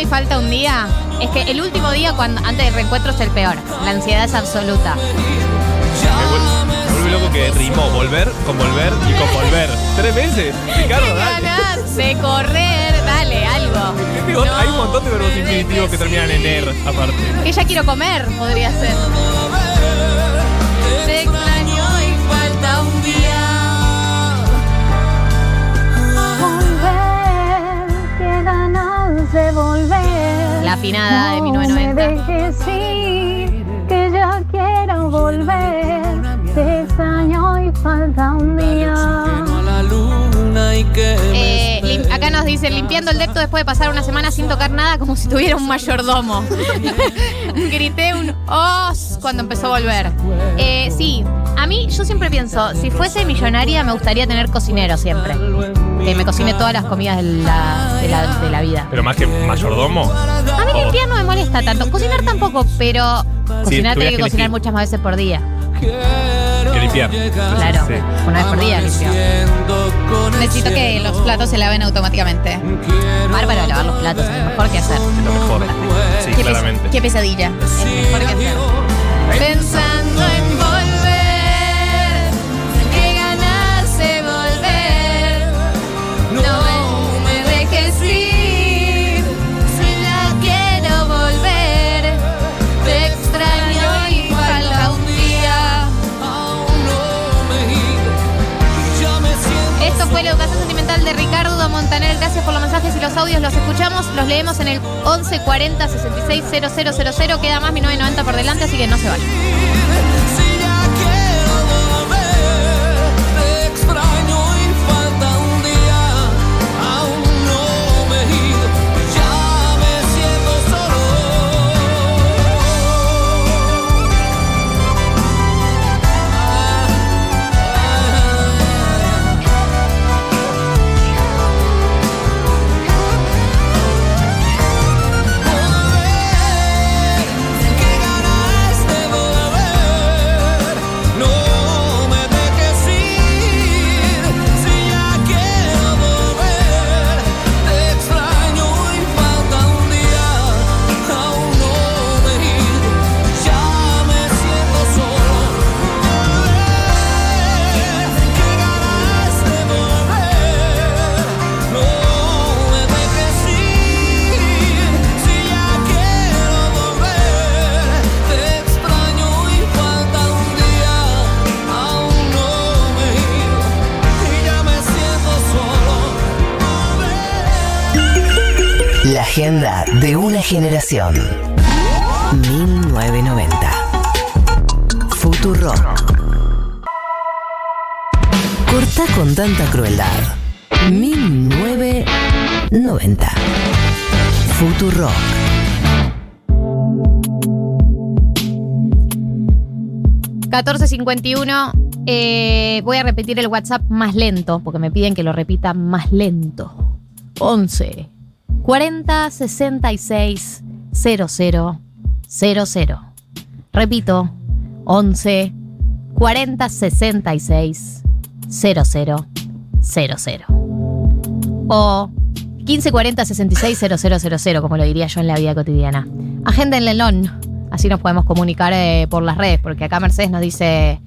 Y falta un día. Es que el último día cuando antes del reencuentro es el peor. La ansiedad es absoluta. Me vuelve, loco que rimó volver con volver y con volver. Tres veces. Ricardo, dale. ganas de correr. Dale, algo. Digo, Hay un montón de verbos infinitivos que terminan en er, aparte. Que ya quiero comer, podría ser. De volver. La afinada de 1990. No me dejes ir, que ya quiero volver. Te extraño y falta un día. a la luna y que me Eh, lim- acá nos dicen limpiando el depto después de pasar una semana sin tocar nada como si tuviera un mayordomo. Grité un os cuando empezó a volver. Eh, sí, a mí yo siempre pienso, si fuese millonaria me gustaría tener cocinero siempre. Que me cocine todas las comidas de la, de la- de la vida. Pero más que mayordomo. A mí limpiar no me molesta tanto. Cocinar tampoco, pero cocinar tiene que que cocinar elegir. muchas más veces por día. que limpiar. Claro, Sí. una vez por día limpio. necesito que los platos se laven automáticamente. Bárbaro lavar los platos, es lo mejor que hacer. Es lo mejor. Sí, Qué, pes- claramente. qué pesadilla. Es mejor que hacer. Pensando en de Ricardo Montaner. Gracias por los mensajes y los audios. Los escuchamos, los leemos en el 11 40 66 000. Queda más 1990 por delante, así que no se vayan. Agenda de una generación. 1990. Futuro. Corta con tanta crueldad. 1990. Futuro. 1451. eh, voy a repetir el WhatsApp más lento, porque me piden que lo repita más lento. 11 40 66 00 00. Repito, 11 40 66 00 00. O 15 40 66 0000, como lo diría yo en la vida cotidiana. Agenda en Lelón. Así nos podemos comunicar eh, por las redes, porque acá Mercedes nos dice.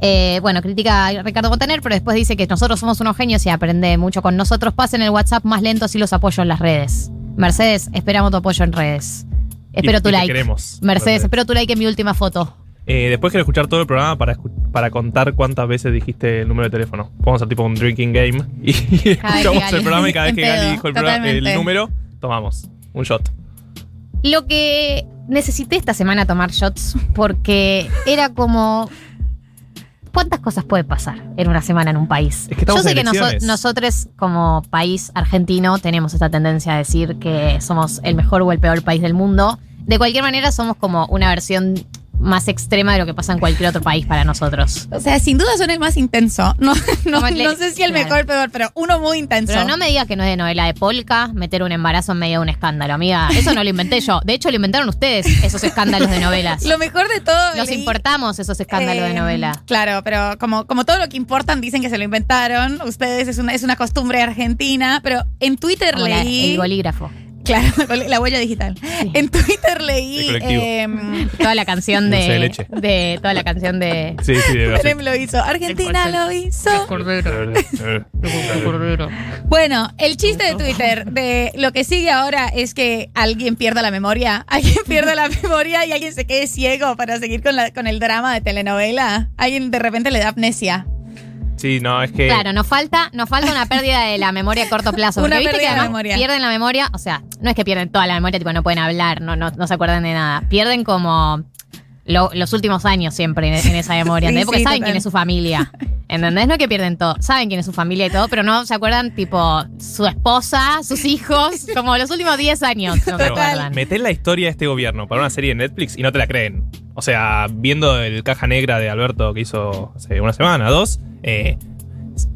Eh, bueno, critica a Ricardo Montaner, pero después dice que nosotros somos unos genios y aprende mucho con nosotros. Pasen el WhatsApp más lento si los apoyo en las redes. Mercedes, esperamos tu apoyo en redes. Espero Y- tu y like. queremos, Mercedes, Mercedes. espero tu like en mi última foto. Eh, después quiero escuchar todo el programa para, para contar cuántas veces dijiste el número de teléfono. Podemos hacer tipo un drinking game y escuchamos Gali- el programa y cada vez que Gali dijo el, programa- el número, tomamos un shot. Lo que necesité esta semana tomar shots porque era como. ¿Cuántas cosas puede pasar en una semana en un país? Es que estamos Yo sé que noso- nosotros, como país argentino, tenemos esta tendencia a decir que somos el mejor o el peor país del mundo. De cualquier manera, somos como una versión más extrema de lo que pasa en cualquier otro país para nosotros. O sea, sin duda son el más intenso. No, no, Como le- no sé si el claro. mejor o el peor, pero uno muy intenso. Pero no me digas que no es de novela de polka meter un embarazo en medio de un escándalo, amiga. Eso no lo inventé yo. De hecho, lo inventaron ustedes, esos escándalos de novelas. Lo mejor de todo. Los leí- importamos, esos escándalos de Eh, novela. Claro, pero como, como todo lo que importan dicen que se lo inventaron. Ustedes es una, es una costumbre argentina, pero en Twitter la- leí. el bolígrafo. Claro, la huella digital. En Twitter leí. El em, Toda la canción de de, leche. de. Toda la canción de. Sí, sí, de verdad. Lo hizo. Argentina lo hizo. Cordero. Bueno, el chiste de Twitter de lo que sigue ahora es que alguien pierda la memoria, alguien pierda la memoria y alguien se quede ciego para seguir con, la, con el drama de telenovela. Alguien de repente le da amnesia. Sí, no, es que. Claro, nos falta, nos falta una pérdida de la memoria a corto plazo. Porque Una viste que pérdida de además memoria. pierden la memoria, o sea, no es que pierden toda la memoria, tipo no pueden hablar, no, no, no se acuerdan de nada. Pierden como lo- los últimos años siempre en, en esa memoria, Sí, ¿entendés? Porque sí, saben total. quién es su familia. ¿Entendés? No es que pierden todo. Saben quién es su familia y todo, pero no se acuerdan, tipo, su esposa, sus hijos, como los últimos 10 años. No se acuerdan. metés la historia de este gobierno para una serie de Netflix y no te la creen. O sea, viendo el caja negra de Alberto que hizo hace una semana, dos, eh,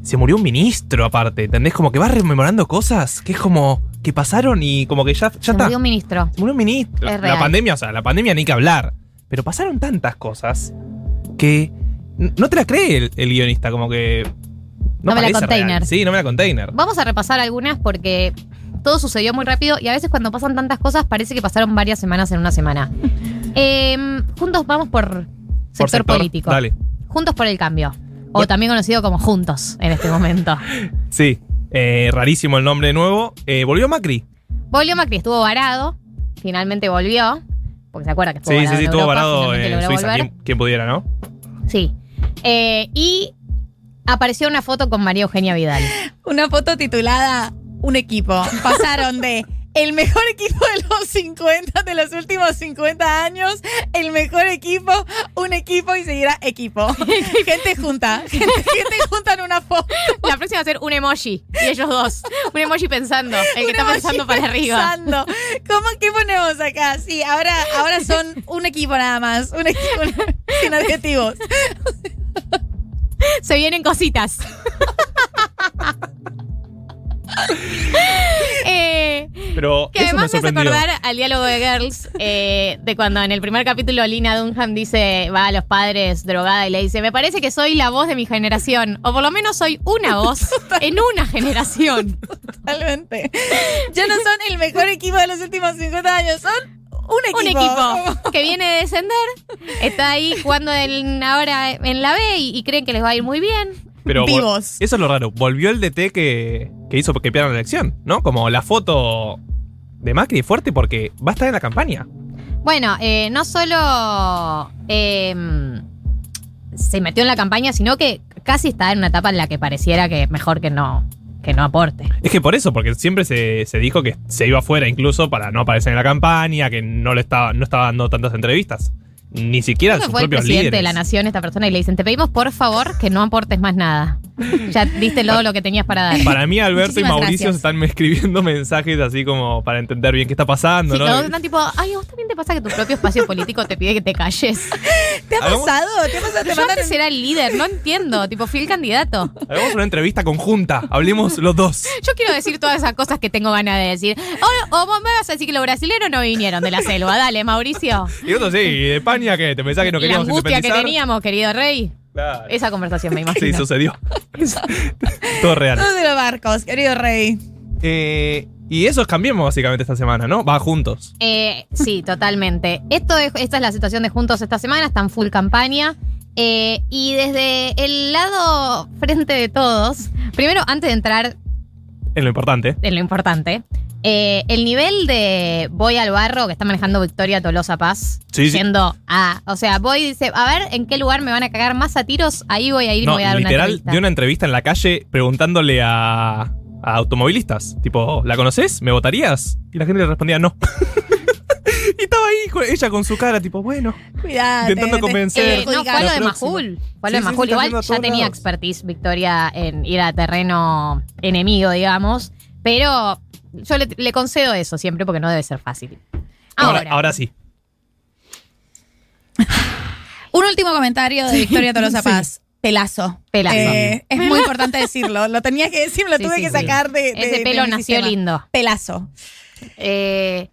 se murió un ministro aparte, ¿entendés? Como que vas rememorando cosas que es como que pasaron y como que ya, ya Se está. murió un ministro. Se murió un ministro. Es La real. pandemia, o sea, la pandemia ni que hablar. Pero pasaron tantas cosas que no te la cree el, el guionista, como que. No me la container. real. Sí, no me la container. Vamos a repasar algunas porque todo sucedió muy rápido y a veces cuando pasan tantas cosas parece que pasaron varias semanas en una semana. Em, juntos vamos por sector, Por sector, político. Dale. Juntos por el cambio. O también conocido como Juntos en este momento. Sí. eh, rarísimo el nombre de nuevo. Eh, volvió Macri. Volvió Macri, estuvo varado. Finalmente volvió. Porque se acuerda que estuvo Sí, sí, varado sí, en estuvo varado en Suiza. volver. ¿Quién, quién pudiera, no? Sí. Eh, y apareció una foto con María Eugenia Vidal. Una foto titulada Un equipo. Pasaron de el mejor equipo de los 50, de los últimos 50 años, el mejor equipo, un equipo y seguirá equipo. Gente junta, gente, gente junta en una foto. La próxima va a ser un emoji. Y ellos dos. Un emoji pensando. El que está pensando para arriba. pensando. ¿Cómo qué ponemos acá? Sí, ahora, ahora son un equipo nada más. Un equipo sin adjetivos. Se vienen cositas. Eh, Pero que me además me hace sorprendió. acordar al diálogo de Girls, eh, de cuando en el primer capítulo Lina Dunham dice, va a los padres drogada y le dice, me parece que soy la voz de mi generación, o por lo menos soy una voz en una generación. Totalmente. Ya no son el mejor equipo de los últimos 50 años, son un Un equipo. equipo que viene de descender, está ahí jugando en- ahora en la B y, y creen que les va a ir muy bien. Pero Vivos. eso es lo raro. Volvió el DT que, que hizo que pierdan la elección, ¿no? Como la foto de Macri es fuerte porque va a estar en la campaña. Bueno, eh, no solo eh, se metió en la campaña, sino que casi está en una etapa en la que pareciera que mejor que no, que no aporte. Es que por eso, porque siempre se, se dijo que se iba afuera incluso para no aparecer en la campaña, que no le estaba, no estaba dando tantas entrevistas. Ni siquiera a sus que fue el propios presidente líderes. de la nación, esta persona, y le dicen, te pedimos por favor que no aportes más nada. Ya diste todo lo que tenías para dar. Para mí, Alberto y Muchísimas Mauricio gracias. están escribiendo mensajes así como para entender bien qué está pasando, Sí, ¿no? están tipo, ay, ¿a vos también te pasa que tu propio espacio político te pide que te calles? ¿Te ha Hagamos- pasado? ¿Te ha pasado? Te Yo antes era el líder, no entiendo. Tipo, fui el candidato. Hagamos una entrevista conjunta, hablemos los dos. Yo quiero decir todas esas cosas que tengo ganas de decir. O, o vos me vas a decir que los brasileños no vinieron de la selva. Dale, Mauricio. Y otro sí, ¿y de España qué? ¿Te pensás que no Y la queríamos angustia que teníamos, querido rey. Claro. Esa conversación me imagino. Sí, sucedió. Todo real. Todos de los barcos, querido rey. Eh, y eso es cambiemos básicamente esta semana, ¿no? Va juntos. Eh, sí, totalmente. Esto es, esta es la situación de Juntos esta semana, están full campaña. Eh, y desde el lado frente de todos, primero, antes de entrar En lo importante. en lo importante, eh, el nivel de voy al barro que está manejando Victoria Tolosa Paz, Sí, sí. yendo a, o sea, voy y dice, a ver en qué lugar me van a cagar más a tiros, ahí voy a ir y No, voy a dar una literal, entrevista. dio una entrevista en la calle preguntándole a, a automovilistas. Tipo, ¿la conoces? ¿Me votarías? Y la gente le respondía no. y estaba ahí con- ella con su cara, tipo, bueno. Cuidado. Intentando convencer. Eh, no, fue a lo de. Majul. Fue lo Sí, de Majul. sí, Igual ya tenía lados. expertise Victoria en ir a terreno enemigo, digamos. Pero yo le, le concedo eso siempre porque no debe ser fácil. Ahora, Ahora, ahora sí. Un último comentario de Victoria Tolosa Paz. Pelazo. Pelazo. Eh, es muy importante decirlo. Lo tenía que decir, lo Sí, tuve sí, que sí. sacar de, de- ese de pelo mi nació sistema. lindo. Pelazo. Eh,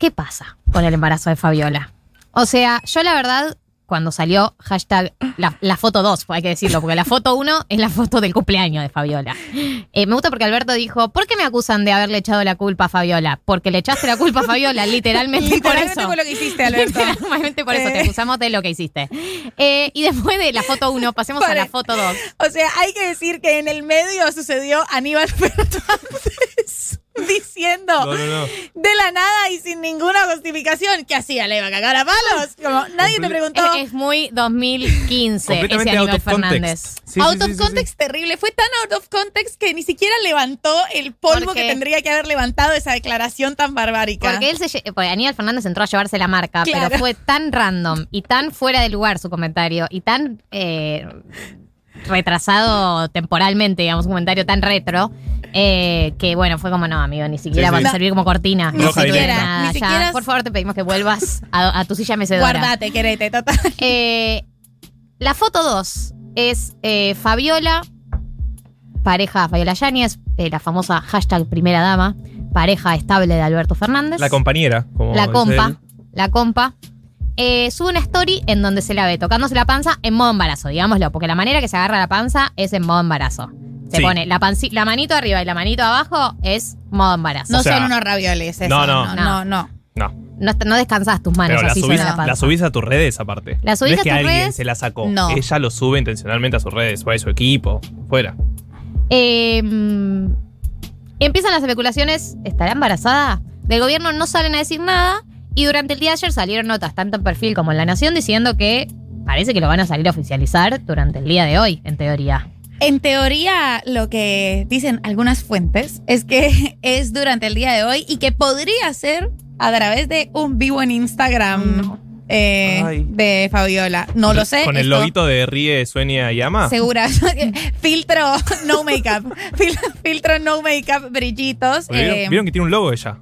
¿Qué pasa con el embarazo de Fabiola? O sea, yo la verdad, cuando salió hashtag la, la foto 2, hay que decirlo, porque la foto 1 es la foto del cumpleaños de Fabiola. Eh, me gusta porque Alberto dijo, ¿por qué me acusan de haberle echado la culpa a Fabiola? Porque le echaste la culpa a Fabiola, literalmente, Literalmente por eso. fue lo que hiciste, Alberto. Literalmente por eso te Eh. acusamos de lo que hiciste. Eh, y después de la foto 1, pasemos a la foto 2. O sea, hay que decir que en el medio sucedió Aníbal Fernández diciendo No, no, no. de la nada y sin ninguna justificación que hacía, le iba a cagar a palos. Como nadie te Comple- preguntó. Es, es muy 2015 ese out of Fernández. context. Sí, out sí, of sí, sí, context terrible. Fue tan out of context que ni siquiera levantó el polvo Porque- que tendría que haber levantado esa declaración tan barbárica. Porque él se porque Aníbal Fernández entró a llevarse la marca, Claro. pero fue tan random y tan fuera de lugar su comentario y tan eh, retrasado temporalmente, digamos, un comentario tan retro, eh, que bueno, fue como, no, amigo, ni siquiera Sí, va a servir como cortina. Ni Roja siquiera, nada, ni ya. siquiera- Por favor, te pedimos que vuelvas a, a tu silla mecedora. Guardate, querete, total. Eh, la foto 2 es eh, Fabiola, pareja Fabiola Yáñez, eh, la famosa hashtag primera dama, pareja estable de Alberto Fernández. La compañera. Como La compa, él. la compa. Eh, sube una story en donde se la ve tocándose la panza en modo embarazo, digámoslo, porque la manera que se agarra la panza es en modo embarazo. Se Sí. pone la, panci- la manito arriba y la manito abajo es modo embarazo. No O sea, son unos ravioles, eso. no, no. no, no. no. No. No, no descansás tus manos Pero la así subís, sobre la panza. la subís a tus redes aparte. La subís no es a que tus alguien redes. se la sacó. No. Ella lo sube intencionalmente a sus redes o a su equipo. Fuera. Eh, mm, empiezan las especulaciones, ¿estará embarazada? Del gobierno no salen a decir nada y durante el día de ayer salieron notas tanto en perfil como en La Nación diciendo que parece que lo van a salir a oficializar durante el día de hoy, en teoría. En teoría, lo que dicen algunas fuentes es que es durante el día de hoy y que podría ser a través de un vivo en Instagram eh, Ay. de Fabiola. No lo sé. Con el esto- loguito de Ríe, Sueña y Ama. Segura. filtro no makeup. Fil- filtro no makeup, brillitos. Eh, ¿Vieron, vieron que tiene un logo ella?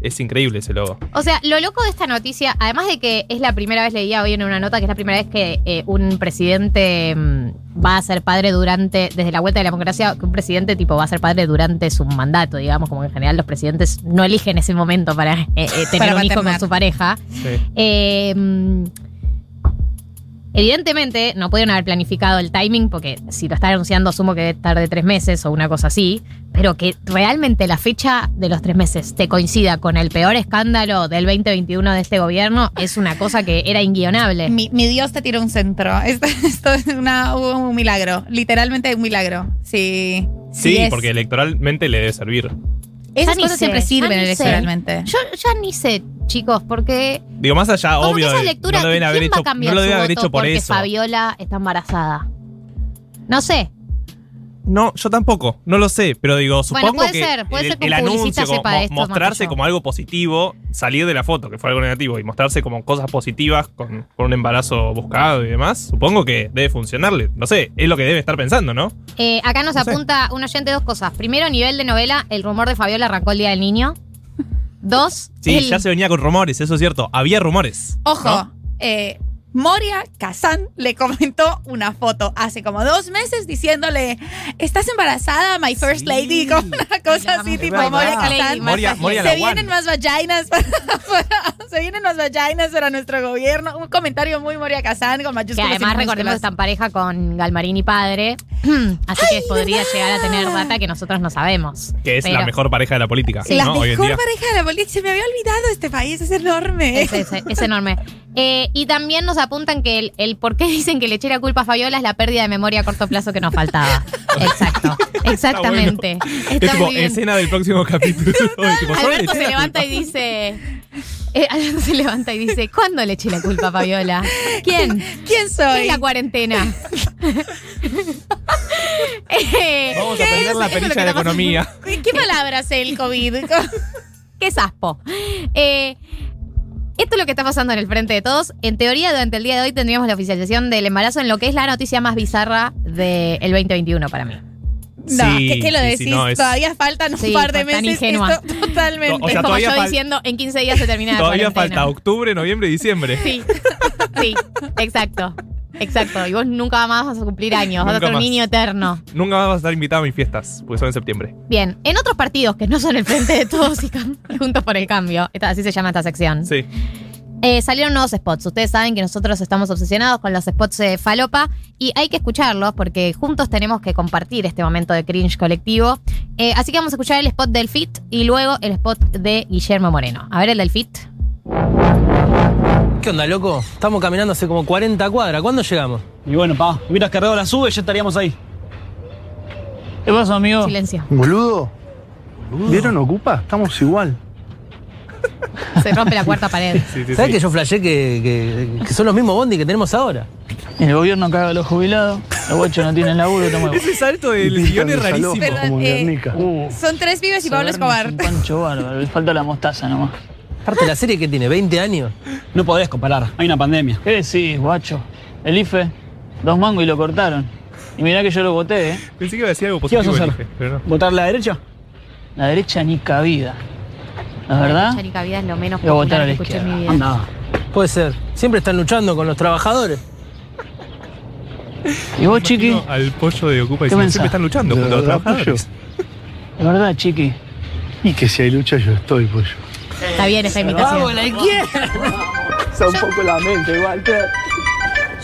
Es increíble ese logo. O sea, lo loco de esta noticia, además de que es la primera vez, leía hoy en una nota, que es la primera vez que eh, un presidente mm, va a ser padre durante, desde la vuelta de la democracia, que un presidente tipo va a ser padre durante su mandato, digamos, como en general los presidentes no eligen ese momento para eh, eh, tener Para un hijo con su pareja. Sí. Evidentemente no pudieron haber planificado el timing porque si lo está anunciando asumo que tarde tres meses o una cosa así, pero que realmente la fecha de los tres meses te coincida con el peor escándalo del 2021 de este gobierno es una cosa que era inguionable. mi, mi Dios te tiró un centro. Esto, esto es una- un milagro. Literalmente un milagro. Sí. Sí, es. porque electoralmente le debe servir. Esas Ya cosas sé, siempre ya sirven electoralmente. Yo ya ni sé, chicos, porque Digo, más allá, como que obvio, esa de- lectura, no lo deben ¿quién haber hecho, no lo su debe haber hecho por porque eso. Fabiola está embarazada. No sé. No, yo tampoco, no lo sé, pero digo, supongo puede que ser, puede el, ser que el publicista anuncio, como mo- esto mostrarse como algo positivo, salir de la foto, que fue algo negativo, y mostrarse como cosas positivas con, con un embarazo buscado y demás, supongo que debe funcionarle. No sé, es lo que debe estar pensando, ¿no? Eh, acá nos No sé. apunta un oyente dos cosas. Primero, nivel de novela, el rumor de Fabiola arrancó el día del niño. Dos, Sí, el- ya se venía con rumores, eso es cierto. Había rumores. Ojo, ¿no? eh, Moria Kazan le comentó una foto hace como dos meses diciéndole, ¿estás embarazada, my first lady? Como una cosa así, tipo verdad. Moria Kazan. Moria- Moria la se vienen one. más vaginas para, para- se vienen más vaginas para nuestro gobierno. Un comentario muy Moria Kazan con que mayúsculas. y además recordemos que minúsculas. está en pareja con Galmarini padre. Así que podría llegar a tener data que nosotros no sabemos. Que es la Pero- mejor pareja de la política, la ¿no? Hoy en mejor día. pareja de la política. Se me había olvidado este país, es enorme. Es, es- es enorme. Eh, y también nos apuntan que el, el por qué dicen que le eché la culpa a Fabiola es la pérdida de memoria a corto plazo que nos faltaba. Exacto. Exactamente. Es Está bien. escena del próximo capítulo. Tipo, Alberto se levanta y dice. eh, Alberto se levanta y dice: ¿Cuándo le eché la culpa a Fabiola? ¿Quién? ¿Quién ¿Qué soy? es la cuarentena? Eh, Vamos a ¿qué aprender es- la es perilla de la economía. ¿Qué palabras el COVID? ¿Qué es aspo? Eh, esto es lo que está pasando en el frente de todos. En teoría, durante el día de hoy tendríamos la oficialización del embarazo en lo que es la noticia más bizarra del 2021 para mí. No, Sí, ¿qué, qué lo sí, decís? sí, no, es- Todavía faltan un Sí, par de meses. ingenua. Esto, totalmente. O sea, es como yo fal- diciendo, en 15 días se termina Todavía falta octubre, noviembre y diciembre. Sí, sí, exacto. Exacto. Y vos nunca más vas a cumplir años. Vas a ser un más. niño eterno. Nunca más vas a estar invitado a mis fiestas, porque son en septiembre. Bien, en otros partidos que no son el frente de todos y, y juntos por el cambio, esta- así se llama esta sección. Sí. Eh, salieron nuevos spots. Ustedes saben que nosotros estamos obsesionados con los spots de falopa y hay que escucharlos porque juntos tenemos que compartir este momento de cringe colectivo. Eh, así que vamos a escuchar el spot del Fit y luego el spot de Guillermo Moreno. A ver el del Fit. ¿Qué onda, loco? Estamos caminando hace como 40 cuadras. ¿Cuándo llegamos? Y bueno, pa, hubieras cargado la sube y ya estaríamos ahí. ¿Qué pasa, amigo? Silencio. Boludo. ¿Vieron Ocupa? Estamos igual. Se rompe la cuarta pared. ¿Sabes que yo flashé que, que- que son los mismos bondi que tenemos ahora? El gobierno caga a los jubilados, los guachos no tienen laburo, toma Ese salto del guion es rarísimo. Perdón, eh, Uh, son tres pibes y Pablo Escobar. Un pancho bárbaro, le falta la mostaza nomás. Aparte, la serie que tiene 20 años. No podés comparar, hay una pandemia. ¿Qué decís, guacho? El IFE, dos mangos y lo cortaron. Y mirá que yo lo voté, ¿eh? Pensé que iba a decir algo ¿Qué vas a positivo. hacer? dije, pero no. ¿Votar la derecha? La derecha ni cabida. ¿La verdad? Chanica Vida es lo menos a votar popular a que la escuché en mi izquierda. vida. Anda. Puede ser. Siempre están luchando con los trabajadores. ¿Y vos, chiqui? No, al pollo de Ocupa ¿Qué diciendo, pensás? siempre están luchando ¿De junto a los verdad, trabajadores. ¿De verdad, chiqui? Y que si hay lucha yo estoy, pollo. Está bien esa imitación. la izquierda! Son un poco la mente, Walter.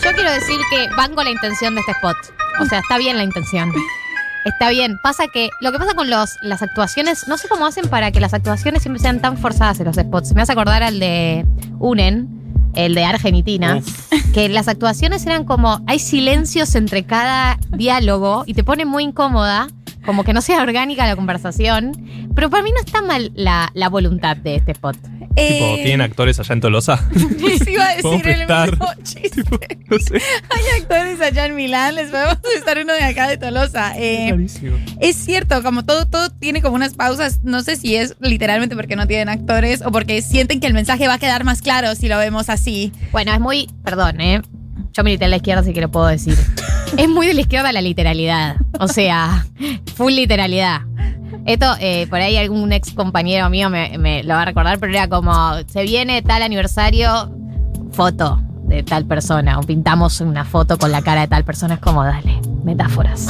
Yo quiero decir que banco la intención de este spot. O sea, está bien la intención. Está bien. Pasa que lo que pasa con los, las actuaciones, no sé cómo hacen para que las actuaciones siempre sean tan forzadas en los spots. Me hace acordar al de Unen, el de Argentina, que las actuaciones eran como, hay silencios entre cada diálogo y te pone muy incómoda, como que no sea orgánica la conversación. Pero para mí no está mal la, la voluntad de este spot. Tipo, ¿tienen actores allá en Tolosa? Sí, iba a Podemos decir el prestar. mismo chiste. no sé. Hay actores allá en Milán, les podemos estar uno de acá de Tolosa. Eh, Rarísimo. es cierto, como todo, todo tiene como unas pausas. No sé si es literalmente porque no tienen actores o porque sienten que el mensaje va a quedar más claro si lo vemos así. Bueno, es muy, perdón, ¿eh? Yo milité en la izquierda, así que lo puedo decir. Es muy de la izquierda la literalidad. O sea, full literalidad. Esto, eh, por ahí algún ex compañero mío me, me lo va a recordar, pero era como, se viene tal aniversario, foto de tal persona, o pintamos una foto con la cara de tal persona, es como, dale, metáforas.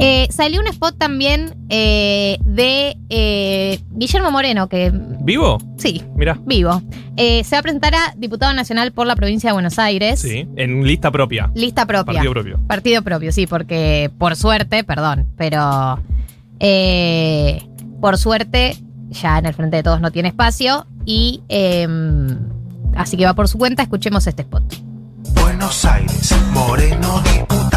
Eh, salió un spot también eh, de eh, Guillermo Moreno, que ¿Vivo? sí, Mirá. vivo. Eh, se va a presentar a diputado nacional por la provincia de Buenos Aires. Sí, en lista propia. Lista propia. Partido propio. Partido propio, sí, porque por suerte, perdón, pero eh, por suerte ya en el frente de todos no tiene espacio y eh, así que va por su cuenta. Escuchemos este spot. Buenos Aires, Moreno diputado.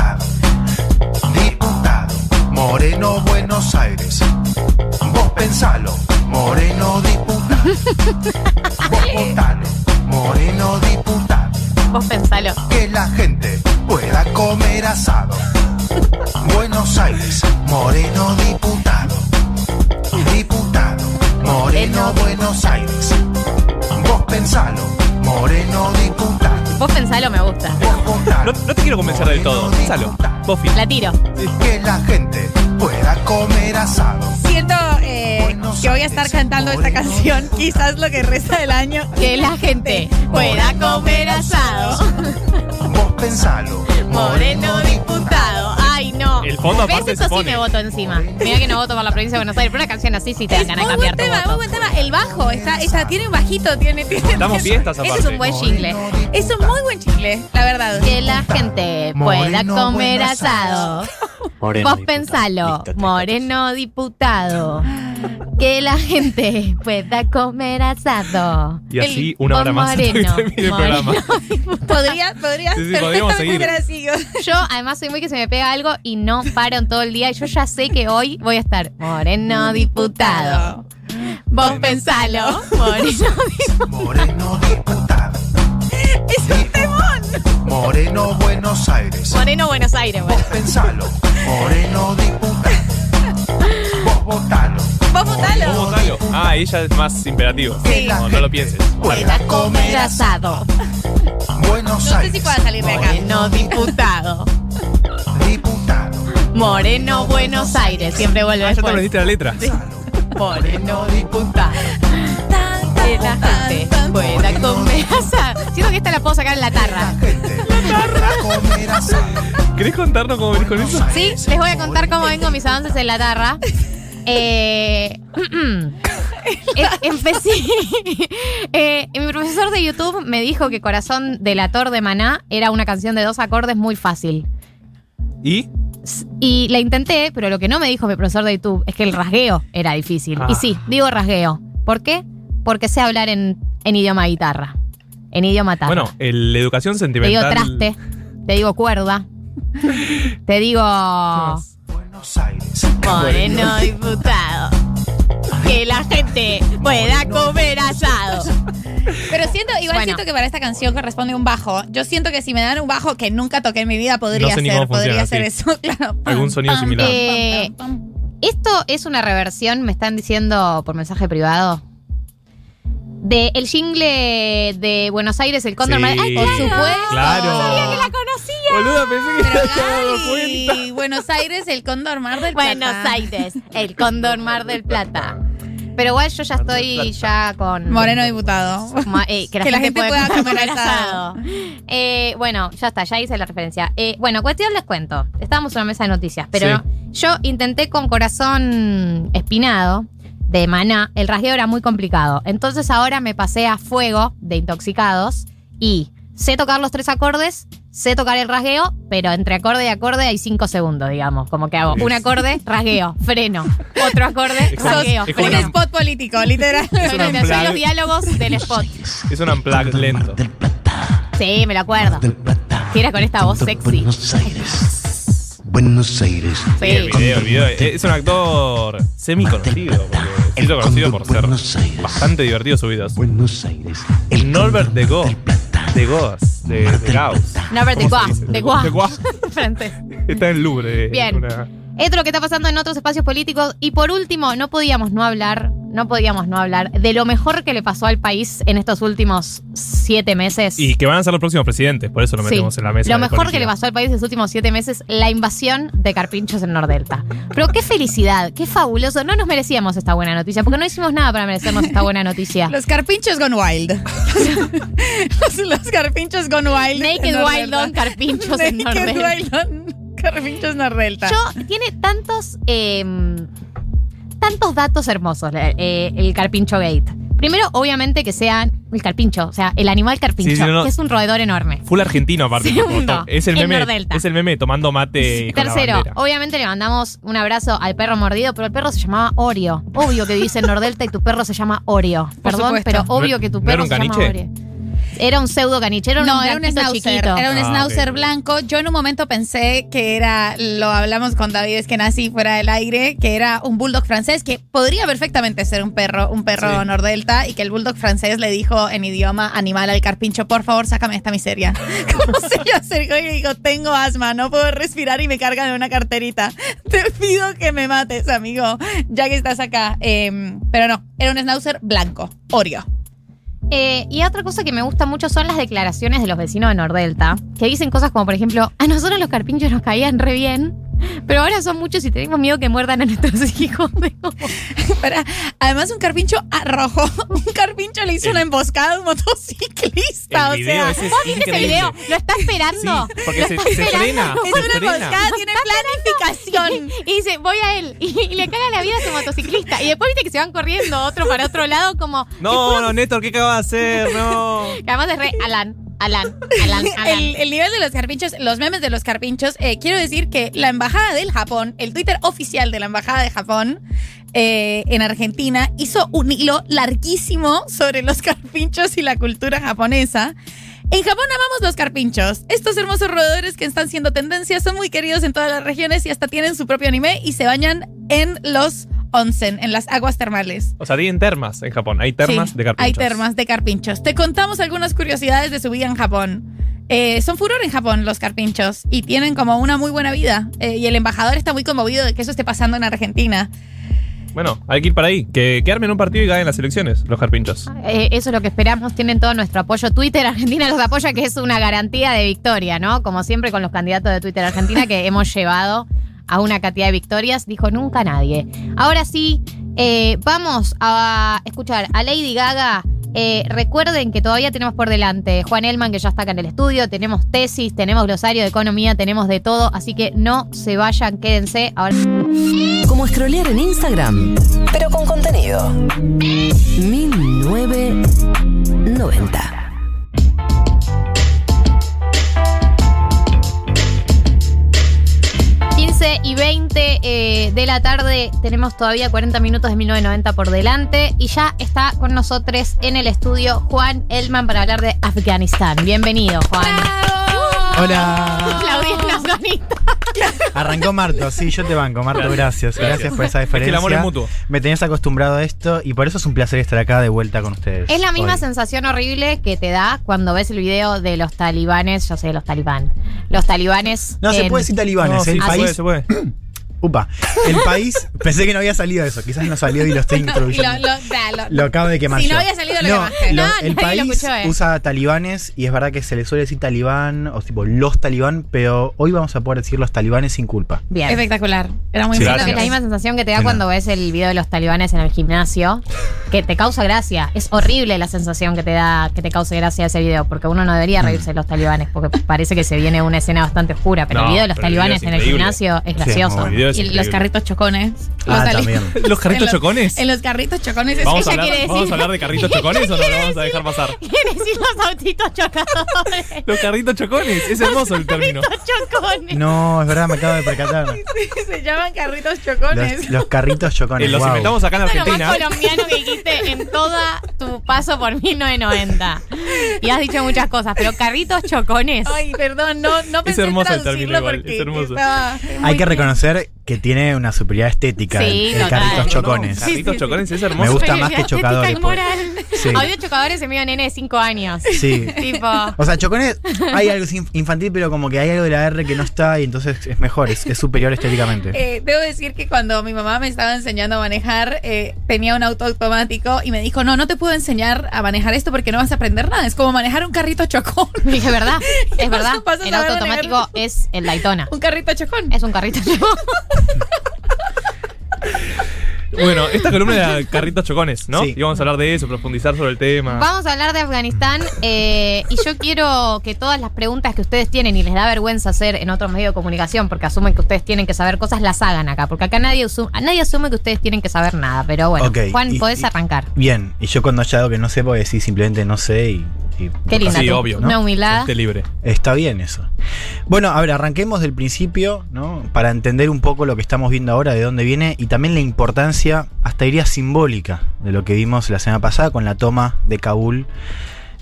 Moreno Buenos Aires. Vos pensalo, Moreno diputado. Vos votalo, Moreno diputado. Vos pensalo. Que la gente pueda comer asado. Buenos Aires, Moreno diputado. Diputado, Moreno Buenos Aires. Vos pensalo, Moreno diputado. Vos pensalo, me gusta. No, no te quiero convencer del todo. Pensalo. Vos. La tiro. Que la gente pueda comer asado. Siento eh, que voy a estar cantando esta canción quizás lo que resta del año. Que la gente pueda comer asado. Vos pensalo, Moreno diputado. No. El fondo ¿Ves? aparte Eso se sí me voto encima. Mira que no voto por la provincia de Buenos Aires. Pero una canción así sí te dan ganas de cambiar tu tema, voto. buen tema. El bajo, está, está, tiene un bajito, tiene, tiene Damos fiestas Ese aparte. es un buen jingle. Es un muy buen chicle, la verdad. Que la gente pueda Moreno comer asado. Moreno Vos diputado. pensalo, moreno diputado. Que la gente pueda comer asado. Y así El- una hora más hasta que moreno, termine el programa. Podría, podría Sí, sí, podríamos seguir. así. Yo además soy muy que se me pega algo y no paro en todo el día. Y yo ya sé que hoy voy a estar moreno diputado. Vos pensalo, moreno Moreno diputado. Es un temón. Moreno Buenos Aires. Moreno Buenos Aires, bueno. Pensalo, Moreno diputado. Vos votalo. Vos votalo. Vos votalo. Ah, ella es más imperativo. Sí. No, no lo pienses. Pueda Comer asado. Buenos No sé Aires. si pueda salir de acá. Moreno diputado. Moreno Buenos Aires. Siempre vuelve Ah, ya te aprendiste la letra. Moreno diputado. Que la gente pueda comer asado. Siento que esta la puedo sacar en la tarra. Comer asado. ¿Querés contarnos cómo venís con eso? Sí, les voy a contar cómo vengo mis avances en la tarra. Eh, eh, empecé. eh, mi profesor de YouTube me dijo que Corazón del Ator de Maná era una canción de dos acordes muy fácil. ¿Y? Y la intenté, pero lo que no me dijo mi profesor de YouTube es que el rasgueo era difícil. Ah. Y sí, digo rasgueo. ¿Por qué? Porque sé hablar en, en idioma guitarra. En idioma tarra. Bueno, el- la educación te digo sentimental. traste, te digo cuerda, te digo Buenos Aires. moreno diputado. Que la gente pueda comer asado. Pero siento, igual Bueno. siento que para esta canción corresponde un bajo. Yo siento que si me dan un bajo que nunca toqué en mi vida, podría No sé ser, podría ser sí. eso, claro. Algún sonido Pam, similar. Eh, pam, pam, pam. Esto es una reversión, me están diciendo por mensaje privado. De el jingle de Buenos Aires, el Cóndor Sí. Mar- ¡Ay, por supuesto! Claro. Sabía que la conocía. Boluda, pensé que Pero te había dado cuenta. Gaby, Buenos Aires, el Cóndor Mar del Plata. Buenos Aires, el Cóndor Mar del Plata. Pero igual yo ya estoy ya con. Moreno diputado. Ma- eh, que la, Que la gente, gente pueda comer comer asado. Eh, bueno, ya está, ya hice la referencia. Eh, bueno, cuestión les cuento. Estábamos en una mesa de noticias, pero Sí. yo intenté con corazón espinado de maná. El rasgueo era muy complicado. Entonces ahora me pasé a fuego de intoxicados y sé tocar los tres acordes, sé tocar el rasgueo, pero entre acorde y acorde hay cinco segundos, digamos. Como que hago un acorde, rasgueo, freno. Otro acorde, rasgueo, es como Un spot político, literal. Es una Soy unplug. los diálogos del spot. Es un unplug lento. Sí, me lo acuerdo. Que era con esta voz sexy. Buenos Aires. Buenos Aires. Sí. El video, el video. Es un actor semi conocido. Porque lo conocido por ser bastante divertido sus videos. Buenos Aires. Norbert de Go. De Goas. De, de Gauss. De ¿Cómo Gauss, se dice? de Gauss. De Gauss. Francés. Está en el Louvre. Bien. Una- Esto es lo que está pasando en otros espacios políticos. Y por último, no podíamos no hablar, no podíamos no hablar de lo mejor que le pasó al país en estos últimos siete meses. Y que van a ser los próximos presidentes, por eso lo Sí. metemos en la mesa. Lo mejor que le pasó al país en los últimos siete meses, la invasión de carpinchos en Nordelta. Pero qué felicidad, qué fabuloso. No nos merecíamos esta buena noticia, porque no hicimos nada para merecernos esta buena noticia. Los carpinchos gone wild. los, los carpinchos gone wild. Naked Wild Nordelta. on carpinchos en Naked Nordelta. Wild on carpinchos Nordelta. Yo, tiene tantos, eh, tantos datos hermosos eh, el carpincho gate. Primero, obviamente, que sea el carpincho, o sea, el animal carpincho, Sí, sí, no, no. que es un roedor enorme. Full argentino, aparte. Segundo, es el meme. Nordelta. Es el meme tomando mate. con la Tercero, obviamente le mandamos un abrazo al perro mordido, pero el perro se llamaba Oreo. Obvio que dice en Nordelta y tu perro se llama Oreo. Perdón, supuesto. pero obvio ¿No- que tu no era perro un se llama? Oreo. Era un pseudo caniche, era un no, era un schnauzer. chiquito. Era un Ah, schnauzer ok. blanco. Yo en un momento pensé que era, lo hablamos con David, es que nací fuera del aire, que era un bulldog francés, que podría perfectamente ser un perro, un perro Sí. nordelta, y que el bulldog francés le dijo en idioma animal al carpincho, por favor, sácame esta miseria. Como se le acercó y le dijo, tengo asma, no puedo respirar y me cargan en una carterita. Te pido que me mates, amigo, ya que estás acá. Em, pero no, era un schnauzer blanco, Oreo. Eh, y otra cosa que me gusta mucho son las declaraciones de los vecinos de Nordelta, que dicen cosas como, por ejemplo, a nosotros los carpinchos nos caían re bien, pero ahora son muchos y tenemos miedo que muerdan a nuestros hijos. Para- además, un carpincho rojo. Un carpincho le hizo una emboscada a un motociclista. El o video sea, ¿Vos viste ese video? Lo está esperando. Sí, porque Lo se- está se esperando. frena, es se una frena. emboscada, tiene planificación. Y dice, voy a él. Y, y le caga la vida a ese motociclista. Y después viste que se van corriendo otro para otro lado, como. No, no, Néstor, ¿qué acaba de hacer? No. Que además es re Alan, Alan, Alan, Alan. El, el nivel de los carpinchos, los memes de los carpinchos, eh, quiero decir que la embajada del Japón, el Twitter oficial de la embajada de Japón eh, en Argentina, hizo un hilo larguísimo sobre los carpinchos y la cultura japonesa. En Japón amamos los carpinchos. Estos hermosos roedores que están siendo tendencia son muy queridos en todas las regiones y hasta tienen su propio anime y se bañan en los onsen, en las aguas termales. O sea, tienen termas en Japón. Hay termas Sí, de carpinchos. Hay termas de carpinchos. Te contamos algunas curiosidades de su vida en Japón. Eh, son furor en Japón los carpinchos y tienen como una muy buena vida. Eh, y el embajador está muy conmovido de que eso esté pasando en Argentina. Bueno, hay que ir para ahí. Que, armen un partido y ganen las elecciones, los carpinchos. Eh, eso es lo que esperamos. Tienen todo nuestro apoyo. Twitter Argentina los apoya, que es una garantía de victoria, ¿no? Como siempre con los candidatos de Twitter Argentina que hemos llevado a una cantidad de victorias. Dijo nunca nadie. Ahora sí, eh, vamos a escuchar a Lady Gaga. Eh, recuerden que todavía tenemos por delante Juan Elman, que ya está acá en el estudio. Tenemos tesis, tenemos glosario de economía, tenemos de todo. Así que no se vayan, quédense. Ahora. Como scrollear en Instagram, pero con contenido. 1990. 15 y 20 eh, de la tarde tenemos todavía 40 minutos de 1990 por delante y ya está con nosotros en el estudio Juan Elman para hablar de Afganistán. Bienvenido, Juan. Hola. Claudia es afganista. Arrancó Marto, sí, yo te banco, Marto, gracias. Gracias, Gracias. por esa Es que el diferencia. amor es mutuo. Me tenías acostumbrado a esto y por eso es un placer estar acá de vuelta con ustedes. Es la misma hoy. sensación horrible que te da cuando ves el video de los talibanes, yo sé, los talibán. Los talibanes. No, se puede decir talibanes, No, sí, el se país. puede, se puede. Upa, el país, pensé que no había salido eso, quizás no salió y lo estoy lo, introduciendo. lo- da, lo- Lo acabo de quemar Si yo. no había salido, lo No, quemaste. lo- No, el país escuchó, eh. usa talibanes y es verdad que se le suele decir talibán o tipo los talibán, pero hoy vamos a poder decir los talibanes sin culpa. Bien. Espectacular. Era muy Sí, es la misma sensación que te da cuando ves el video de los talibanes en el gimnasio, que te causa gracia. Es horrible la sensación que te da, que te cause gracia ese video, porque uno no debería reírse de los talibanes, porque parece que se viene una escena bastante oscura, pero No, el video de los talibanes es en el gimnasio es Sí, gracioso. video es Y los carritos chocones. Los Ah, también. ¿Los carritos en los- chocones? En los carritos chocones. es- ¿Vamos a, ella hablar, ¿Vamos a hablar de carritos chocones o no lo vamos a dejar pasar? Quiere decir los autitos chocadores. Los carritos chocones, es hermoso el término. chocones. No, es verdad, me acabo de percatar. Se llaman carritos chocones. Los, los carritos chocones. Eh, los wow. inventamos acá en es lo más Argentina. colombiano que dijiste en toda tu paso por 1990. Y has dicho muchas cosas, pero carritos chocones. Ay, perdón, no, no pensé hermoso el traducirlo término igual, porque es hermoso. Hay que reconocer que tiene una superioridad estética Sí, el, el carritos No, no, chocones. Carritos chocones es Me hermoso. gusta más que chocadores. Sí. Audio chocadores se medio nene de 5 años. Sí. tipo. O sea, chocones, hay algo inf- infantil, pero como que hay algo de la R que no está y entonces es mejor, es, es superior estéticamente. Eh, debo decir que cuando mi mamá me estaba enseñando a manejar, eh, tenía un auto automático y me dijo, no, no te puedo enseñar a manejar esto porque no vas a aprender nada. Es como manejar un carrito chocón. Dije, ¿verdad? Es verdad. El auto automático es el Daytona. Un carrito chocón. Es un carrito chocón. Bueno, esta columna era carritos chocones, ¿no? Sí. Y vamos a hablar de eso, profundizar sobre el tema. Vamos a hablar de Afganistán eh, y yo quiero que todas las preguntas que ustedes tienen y les da vergüenza hacer en otros medios de comunicación porque asumen que ustedes tienen que saber cosas, las hagan acá. Porque acá nadie, asu- nadie asume que ustedes tienen que saber nada. Pero bueno, Ok, Juan, y- podés y- arrancar. Bien, y yo cuando haya algo que no sé, voy a decir simplemente no sé y. y- Qué linda Sí, obvio. Una humildad. Esté libre. Está bien eso. Bueno, a ver, arranquemos del principio, ¿no? Para entender un poco lo que estamos viendo ahora, de dónde viene y también la importancia, hasta diría simbólica, de lo que vimos la semana pasada con la toma de Kabul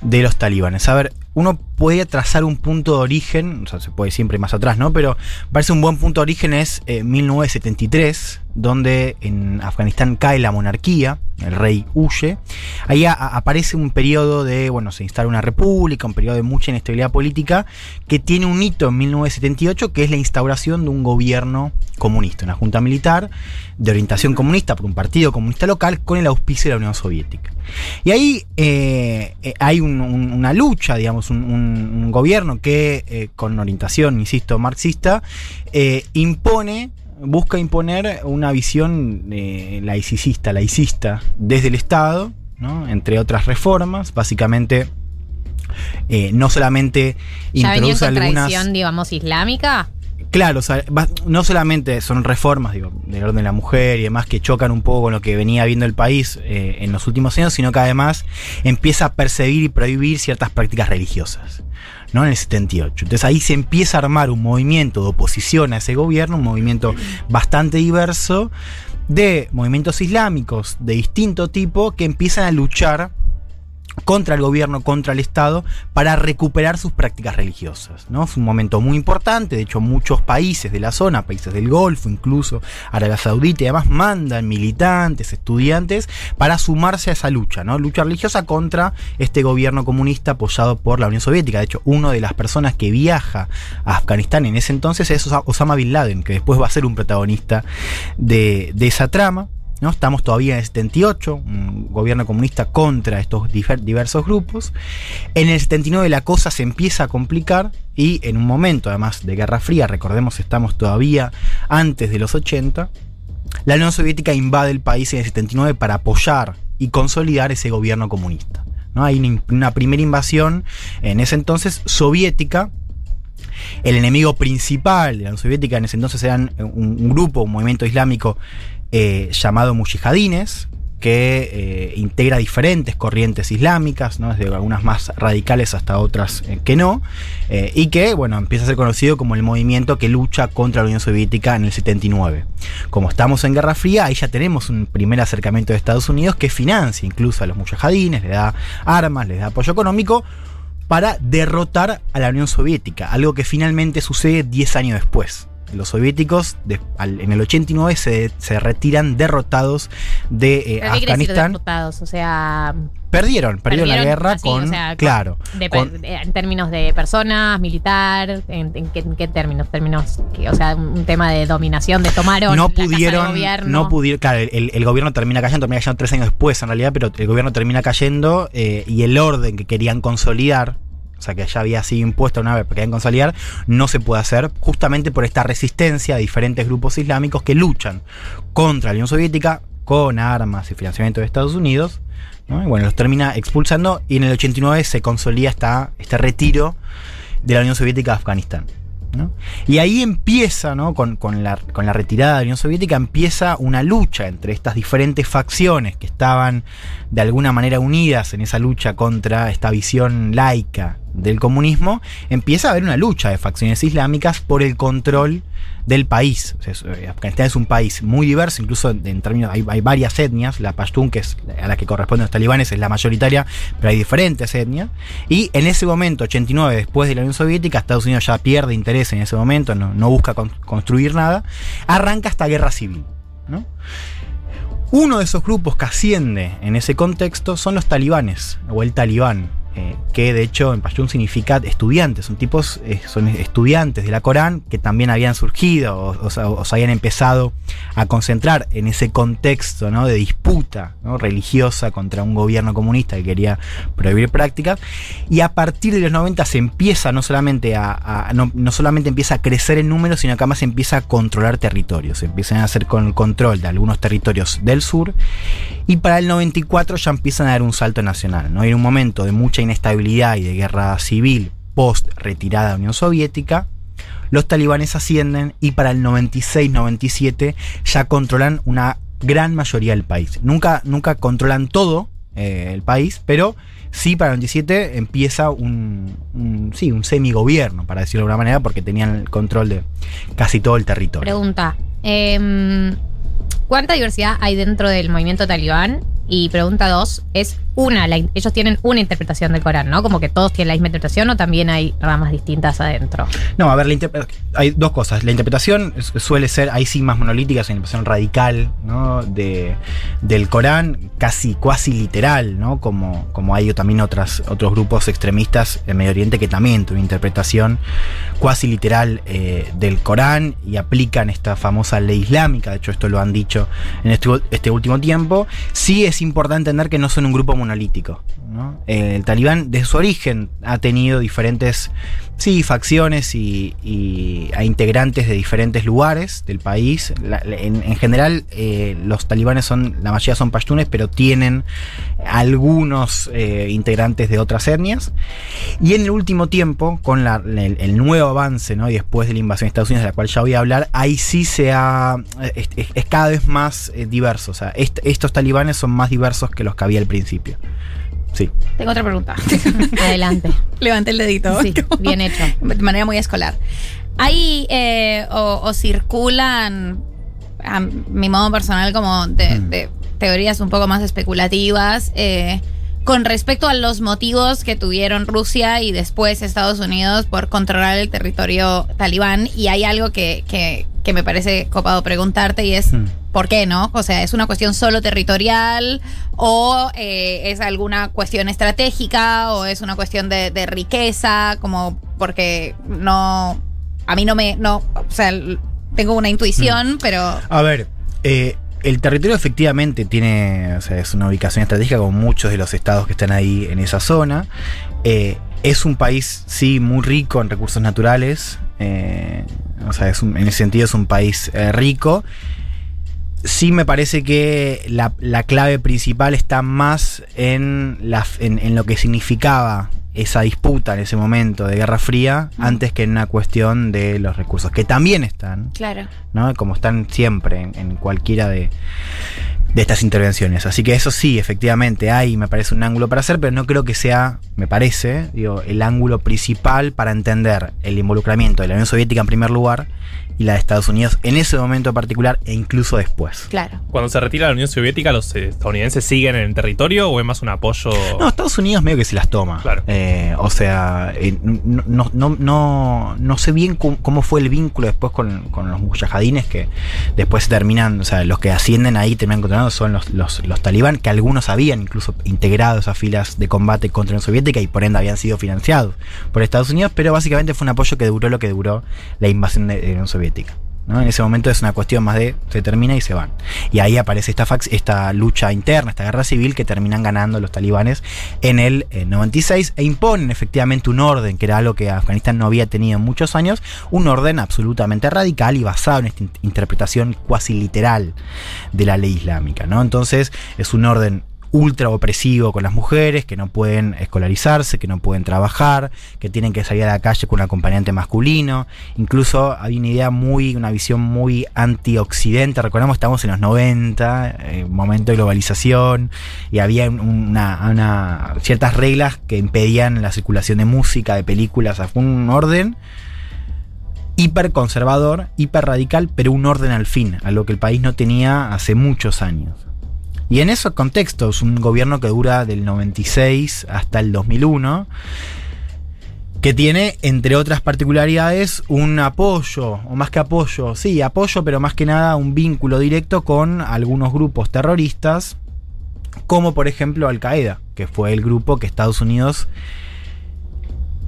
de los talibanes. A ver, uno puede trazar un punto de origen, o sea, se puede siempre más atrás, ¿no? Pero parece un buen punto de origen es eh, 1973, donde en Afganistán cae la monarquía, el rey huye. Ahí aparece un periodo de, bueno, se instala una república, un periodo de mucha inestabilidad política, que tiene un hito en 1978, que es la instauración de un gobierno comunista, una junta militar de orientación comunista por un partido comunista local con el auspicio de la Unión Soviética. Y ahí eh, eh, hay un- un- una lucha, digamos, un, un- un gobierno que eh, con orientación, insisto, marxista, eh, impone, busca imponer una visión eh, laicista, laicista desde el Estado, ¿no? entre otras reformas, básicamente no solamente ¿Ya venía en introduce algunas... contradicción, digamos, islámica? Claro, no solamente son reformas digo, del orden de la mujer y demás que chocan un poco con lo que venía viendo el país eh, en los últimos años, sino que además empieza a perseguir y prohibir ciertas prácticas religiosas. ¿no? En el 78. Entonces ahí se empieza a armar un movimiento de oposición a ese gobierno, un movimiento bastante diverso de movimientos islámicos de distinto tipo que empiezan a luchar contra el gobierno, contra el Estado, para recuperar sus prácticas religiosas. ¿no? Es un momento muy importante, de hecho muchos países de la zona, países del Golfo, incluso Arabia Saudita y demás, mandan militantes, estudiantes, para sumarse a esa lucha, ¿no? lucha religiosa contra este gobierno comunista apoyado por la Unión Soviética. De hecho, una de las personas que viaja a Afganistán en ese entonces es Osa- Osama Bin Laden, que después va a ser un protagonista de esa trama. ¿No? Estamos todavía en el 78, un gobierno comunista contra estos diversos grupos. En el 79 la cosa se empieza a complicar y en un momento además de Guerra Fría, recordemos estamos todavía antes de los 80, la Unión Soviética invade el país en el 79 para apoyar y consolidar ese gobierno comunista. ¿no? Hay una, primera invasión en ese entonces soviética el enemigo principal de la Unión Soviética en ese entonces eran un, un grupo, un movimiento islámico eh, llamado mujahidines, que eh, integra diferentes corrientes islámicas, ¿no? desde algunas más radicales hasta otras eh, que no, y que bueno, empieza a ser conocido como el movimiento que lucha contra la Unión Soviética en el 79. Como estamos en Guerra Fría, ahí ya tenemos un primer acercamiento de Estados Unidos que financia incluso a los mujahidines, le da armas, les da apoyo económico, para derrotar a la Unión Soviética, algo que finalmente sucede 10 años después. Los soviéticos de- al- en el 89 se, se retiran derrotados de eh, ¿Pero ¿Qué quiere decir Afganistán. derrotados? O sea, Perdieron, perdieron la guerra así, con. o sea, claro. de- con- de- en términos de personas, militar, ¿en, en qué, en qué términos? términos que- o sea, un tema de dominación, de tomaron no la casa de pudieron, gobierno. no pudieron, claro, el, el gobierno termina cayendo, termina cayendo tres años después en realidad, pero el gobierno termina cayendo eh, y el orden que querían consolidar, o sea que ya había sido impuesto una vez, querían consolidar, no se puede hacer justamente por esta resistencia de diferentes grupos islámicos que luchan contra la Unión Soviética con armas y financiamiento de Estados Unidos. Y bueno, los termina expulsando y en el 89 se consolida esta, este retiro de la Unión Soviética de Afganistán. Y ahí empieza, ¿no? con, con la, con la retirada de la Unión Soviética, empieza una lucha entre estas diferentes facciones que estaban de alguna manera unidas en esa lucha contra esta visión laica del comunismo, empieza a haber una lucha de facciones islámicas por el control del país. Eh, Afganistán es un país muy diverso, incluso en, términos, hay, hay varias etnias, la Pashtun, que es a la que corresponden los talibanes, es la mayoritaria, pero hay diferentes etnias. Y en ese momento, 89, después de la Unión Soviética, Estados Unidos ya pierde interés en ese momento, no, no busca con- construir nada, arranca esta guerra civil. ¿no? Uno de esos grupos que asciende en ese contexto son los talibanes, o el talibán, eh, que de hecho en Pashtun significa estudiantes, son tipos, eh, son estudiantes de la Corán que también habían surgido o, o se habían empezado a concentrar en ese contexto ¿no? de disputa religiosa contra un gobierno comunista que quería prohibir prácticas. Y a partir de los 90 se empieza no solamente a, no, no solamente empieza a crecer en número, sino que además se empieza a controlar territorios. Se empiezan a hacer con el control de algunos territorios del sur. Y para el 94 ya empiezan a dar un salto nacional. ¿no? En un momento de mucha inestabilidad y de guerra civil post retirada de la Unión Soviética, los talibanes ascienden y para el 96-97 ya controlan una gran mayoría del país. Nunca, nunca controlan todo eh, el país, pero sí para el 97 empieza un, sí, un semigobierno, para decirlo de alguna manera, porque tenían el control de casi todo el territorio. Pregunta, em, ¿cuánta diversidad hay dentro del movimiento talibán? Y pregunta dos, es una, la ellos tienen una interpretación del Corán, ¿no? Como que todos tienen la misma interpretación o también hay ramas distintas adentro. No, a ver, la hay dos cosas. La interpretación su- suele ser, ahí sí más monolítica, es una interpretación radical, ¿no? De, del Corán, casi, cuasi literal, ¿no? Como, como hay también otras, otros grupos extremistas en Medio Oriente que también tienen interpretación cuasi literal eh, del Corán y aplican esta famosa ley islámica. De hecho, esto lo han dicho en este, este último tiempo. Sí es importante entender que no son un grupo monolítico. ¿no? Eh, El talibán, desde su origen, ha tenido diferentes sí, facciones y, a integrantes de diferentes lugares del país. En, en general, eh, los talibanes son, la mayoría son pashtunes, pero tienen algunos eh, integrantes de otras etnias. Y en el último tiempo, con la- el, nuevo avance, ¿no? y después de la invasión de Estados Unidos, de la cual ya voy a hablar, ahí sí se ha. es, es- cada vez más eh, diverso. O sea, est- estos talibanes son más diversos que los que había al principio. Sí. Tengo otra pregunta. Adelante. Levanté el dedito. Sí, bien hecho. De manera muy escolar. Hay eh, o, o circulan, a mi modo personal, como de, de teorías un poco más especulativas eh, con respecto a los motivos que tuvieron Rusia y después Estados Unidos por controlar el territorio talibán. Y hay algo que, que, que me parece copado preguntarte y es... ¿Por qué no? O sea, ¿es una cuestión solo territorial o eh, es alguna cuestión estratégica o es una cuestión de, de riqueza? Como porque no, a mí no me, no, o sea, tengo una intuición, pero A ver, eh, el territorio efectivamente tiene, es una ubicación estratégica como muchos de los estados que están ahí en esa zona. Eh, es un país, sí, muy rico en recursos naturales. eh, o sea, es en ese sentido es un país eh, rico. Sí me parece que la, la clave principal está más en lo que significaba esa disputa en ese momento de Guerra Fría antes que en una cuestión de los recursos, que también están, claro. ¿no? Como están siempre en, en cualquiera de, de estas intervenciones. Así que eso sí, efectivamente, hay, me parece, un ángulo para hacer, pero no creo que sea, me parece, digo, el ángulo principal para entender el involucramiento de la Unión Soviética en primer lugar y la de Estados Unidos en ese momento particular e incluso después. Claro. Cuando se retira la Unión Soviética, ¿los estadounidenses siguen en el territorio o es más un apoyo? No, Estados Unidos medio que se las toma. Eh, o sea, eh, no, no, no, no, no sé bien cómo, cómo fue el vínculo después con, con los mujahidines que después se terminan, o sea, los que ascienden ahí terminan son los, los, los talibán, que algunos habían incluso integrado esas filas de combate contra la Unión Soviética y por ende habían sido financiados por Estados Unidos, pero básicamente fue un apoyo que duró lo que duró la invasión de la Unión Soviética. ¿No? En ese momento es una cuestión más de se termina y se van. Y ahí aparece esta, fax- esta lucha interna, esta guerra civil que terminan ganando los talibanes en el eh, 96 e imponen efectivamente un orden, que era algo que Afganistán no había tenido en muchos años, un orden absolutamente radical y basado en esta in- interpretación cuasi literal de la ley islámica. ¿no? Entonces es un orden ultra opresivo con las mujeres, que no pueden escolarizarse, que no pueden trabajar, que tienen que salir a la calle con un acompañante masculino. Incluso hay una idea muy, una visión muy anti-occidente. Recordamos, estamos en los 90, eh, momento de globalización, y había un- una, ciertas reglas que impedían la circulación de música, de películas. O fue un orden hiper conservador, hiper radical, pero un orden al fin, a lo que el país no tenía hace muchos años. Y en esos contextos, un gobierno que dura del 96 hasta el 2001, que tiene, entre otras particularidades, un apoyo, o más que apoyo, sí, apoyo, pero más que nada un vínculo directo con algunos grupos terroristas, como por ejemplo Al Qaeda, que fue el grupo que Estados Unidos,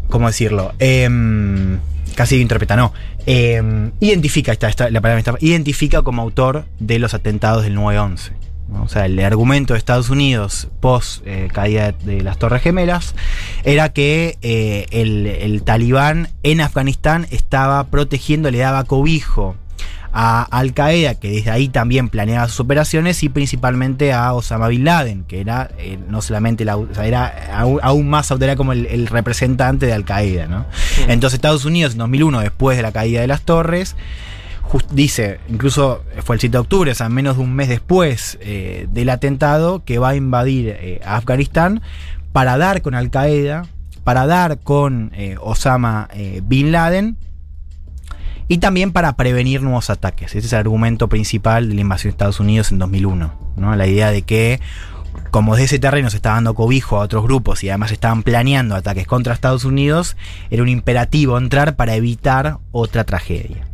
¿cómo decirlo? Em, casi interpreta, no. Em, identifica, esta, esta- la palabra identifica como autor de los atentados del 9-11. ¿No? O sea, el argumento de Estados Unidos post eh, caída de las Torres Gemelas era que eh, el, el talibán en Afganistán estaba protegiendo, le daba cobijo a Al Qaeda, que desde ahí también planeaba sus operaciones, y principalmente a Osama Bin Laden, que era eh, no solamente la, o sea, era aún, aún más era como el, el representante de Al Qaeda, ¿no? Entonces Estados Unidos en 2001, después de la caída de las torres, dice, incluso fue el 7 de octubre, o sea, menos de un mes después eh, del atentado, que va a invadir eh, Afganistán para dar con Al Qaeda, para dar con eh, Osama Bin Laden y también para prevenir nuevos ataques. Ese es el argumento principal de la invasión de Estados Unidos en 2001. ¿no? La idea de que como de ese terreno se estaba dando cobijo a otros grupos y además estaban planeando ataques contra Estados Unidos, era un imperativo entrar para evitar otra tragedia.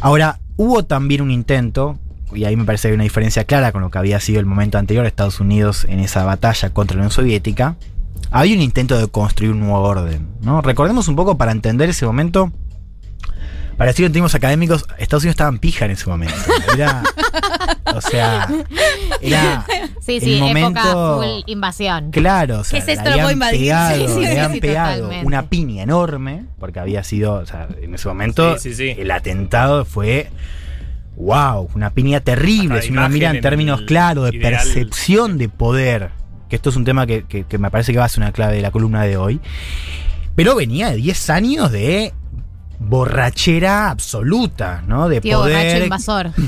Ahora, hubo también un intento, y ahí me parece que hay una diferencia clara con lo que había sido el momento anterior Estados Unidos en esa batalla contra la Unión Soviética, había un intento de construir un nuevo orden. ¿no? Recordemos un poco para entender ese momento. Para decir en términos académicos, Estados Unidos estaba en pija en ese momento. Era, o sea, era Sí, sí, el momento, época full invasión. Claro, o sea, ¿Qué es esto? le habían invadir. pegado, Sí, sí, le sí, habían sí, pegado una piña enorme, porque había sido, o sea, en ese momento Sí, sí, sí. el atentado fue wow, una piña terrible, Hasta si uno mira en términos claros de ideal. percepción de poder, que esto es un tema que, que- que me parece que va a ser una clave de la columna de hoy, pero venía de 10 años de borrachera absoluta, ¿no? De Tío borracho poder invasor.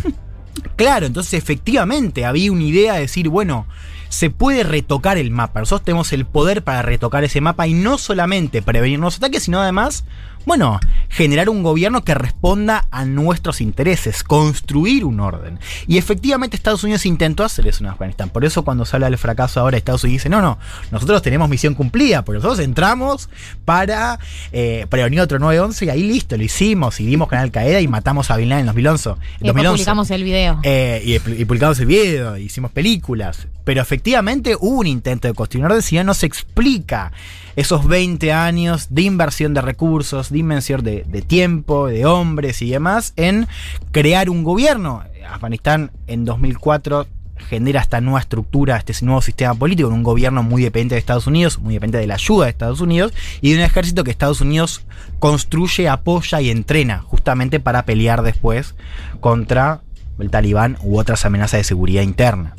Claro, entonces efectivamente había una idea de decir, bueno, se puede retocar el mapa. Nosotros tenemos el poder para retocar ese mapa y no solamente prevenir los ataques, sino además, bueno, generar un gobierno que responda a nuestros intereses, construir un orden. Y efectivamente Estados Unidos intentó hacer eso en Afganistán. Por eso cuando se habla del fracaso ahora, Estados Unidos dice, no, no, nosotros tenemos misión cumplida, porque nosotros entramos para eh, prevenir otro 9-11 y ahí listo, lo hicimos, y dimos con Al Qaeda y matamos a Bin Laden en 2011. Y después 2011. publicamos el video. Eh, y, y publicamos el video, hicimos películas. Pero efectivamente hubo un intento de construir un orden, si no, no se explica esos 20 años de inversión de recursos, de inversión de, de tiempo, de hombres y demás en crear un gobierno. Afganistán en 2004 genera esta nueva estructura, este nuevo sistema político, con un gobierno muy dependiente de Estados Unidos, muy dependiente de la ayuda de Estados Unidos, y de un ejército que Estados Unidos construye, apoya y entrena, justamente para pelear después contra el talibán u otras amenazas de seguridad interna.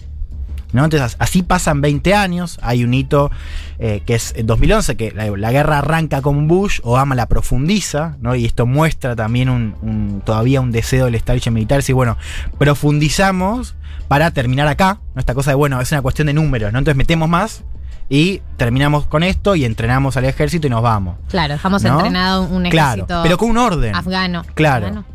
¿No? Entonces, así pasan 20 años. Hay un hito eh, que es en 2011, que la, la guerra arranca con Bush, Obama la profundiza, ¿no? y esto muestra también un, un- todavía un deseo del establishment militar. Decir, bueno, profundizamos para terminar acá. ¿no? Esta cosa de, bueno, es una cuestión de números, ¿no? entonces metemos más y terminamos con esto y entrenamos al ejército y nos vamos. Claro, dejamos ¿No? entrenado un Claro, ejército. pero con un orden. Afgano. Claro. Afgano.